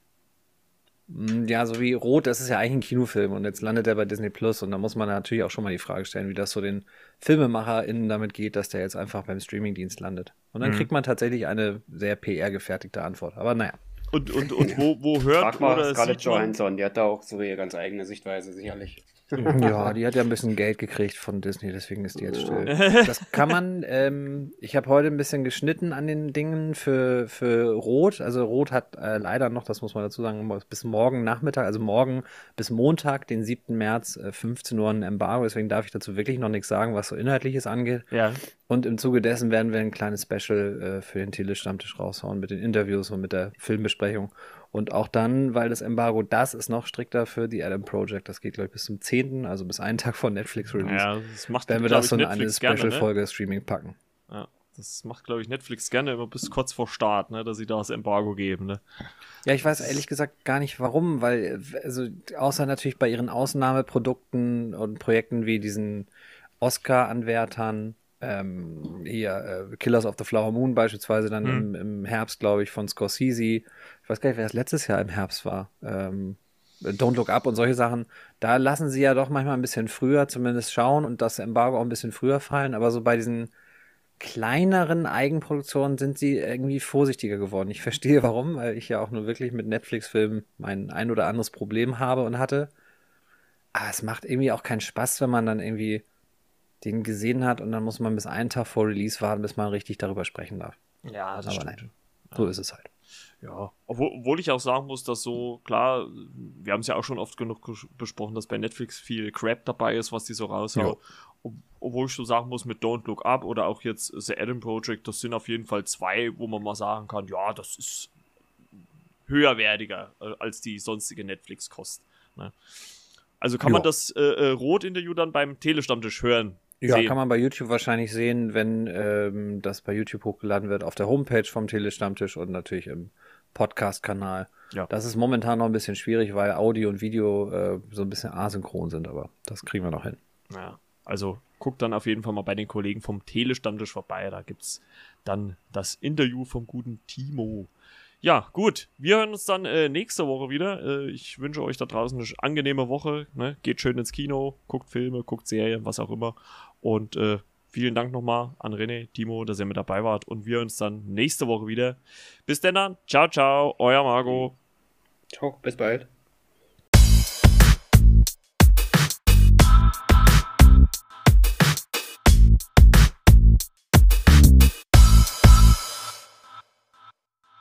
hm, ja, so wie Rot, das ist ja eigentlich ein Kinofilm und jetzt landet er bei Disney Plus und da muss man natürlich auch schon mal die Frage stellen, wie das so den FilmemacherInnen damit geht, dass der jetzt einfach beim Streamingdienst landet. Und dann mhm. kriegt man tatsächlich eine sehr PR-gefertigte Antwort. Aber naja. Und, und, und wo, wo hört Frag mal oder Scarlett Johansson, die hat da auch so ihre ganz eigene Sichtweise, sicherlich. Ja, die hat ja ein bisschen Geld gekriegt von Disney, deswegen ist die jetzt still. Das kann man, ähm, ich habe heute ein bisschen geschnitten an den Dingen für, für Rot. Also Rot hat äh, leider noch, das muss man dazu sagen, bis morgen Nachmittag, also morgen bis Montag, den 7. März, äh, 15 Uhr ein Embargo. Deswegen darf ich dazu wirklich noch nichts sagen, was so Inhaltliches angeht. Ja. Und im Zuge dessen werden wir ein kleines Special äh, für den Tele-Stammtisch raushauen mit den Interviews und mit der Filmbesprechung. Und auch dann, weil das Embargo, das ist noch strikter für die Adam Project. Das geht, glaube ich, bis zum 10., also bis einen Tag vor Netflix Release. Ja, das macht, werden wir das so in eine Special-Folge ne? Streaming packen. Ja, das macht, glaube ich, Netflix gerne immer bis kurz vor Start, ne, dass sie da das Embargo geben. Ne? Ja, ich weiß ehrlich gesagt gar nicht warum, weil, also, außer natürlich bei ihren Ausnahmeprodukten und Projekten wie diesen Oscar-Anwärtern, ähm, hier äh, Killers of the Flower Moon beispielsweise dann hm. im, im, Herbst, glaube ich, von Scorsese. Ich weiß gar nicht, wer das letztes Jahr im Herbst war. Ähm, Don't Look Up und solche Sachen. Da lassen sie ja doch manchmal ein bisschen früher zumindest schauen und das Embargo auch ein bisschen früher fallen. Aber so bei diesen kleineren Eigenproduktionen sind sie irgendwie vorsichtiger geworden. Ich verstehe warum, weil ich ja auch nur wirklich mit Netflix-Filmen mein ein oder anderes Problem habe und hatte. Aber es macht irgendwie auch keinen Spaß, wenn man dann irgendwie den gesehen hat und dann muss man bis einen Tag vor Release warten, bis man richtig darüber sprechen darf. Ja, das Aber stimmt. Nein, so ist es halt. Ja, obwohl, ich auch sagen muss, dass so, klar, wir haben es ja auch schon oft genug besprochen, dass bei Netflix viel Crap dabei ist, was die so raushauen. Ob, obwohl ich so sagen muss, mit Don't Look Up oder auch jetzt The Adam Project, das sind auf jeden Fall zwei, wo man mal sagen kann, ja, das ist höherwertiger äh, als die sonstige Netflix-Kost. Ne? Also kann jo. man das äh, äh, Rot-Interview dann beim Telestammtisch hören, ja, sehen. kann man bei YouTube wahrscheinlich sehen, wenn ähm, das bei YouTube hochgeladen wird, auf der Homepage vom Telestammtisch und natürlich im Podcast-Kanal. Ja. Das ist momentan noch ein bisschen schwierig, weil Audio und Video äh, so ein bisschen asynchron sind, aber das kriegen wir noch hin. Ja, also guckt dann auf jeden Fall mal bei den Kollegen vom Telestammtisch vorbei. Da gibt es dann das Interview vom guten Timo. ja, gut. Wir hören uns dann äh, nächste Woche wieder. Äh, ich wünsche euch da draußen eine angenehme Woche. Ne? Geht schön ins Kino, guckt Filme, guckt Serien, was auch immer. Und äh, vielen Dank nochmal an René, Timo, dass ihr mit dabei wart. Und wir uns dann nächste Woche wieder. Bis denn dann. Ciao, ciao. Euer Margot. Ciao, bis bald.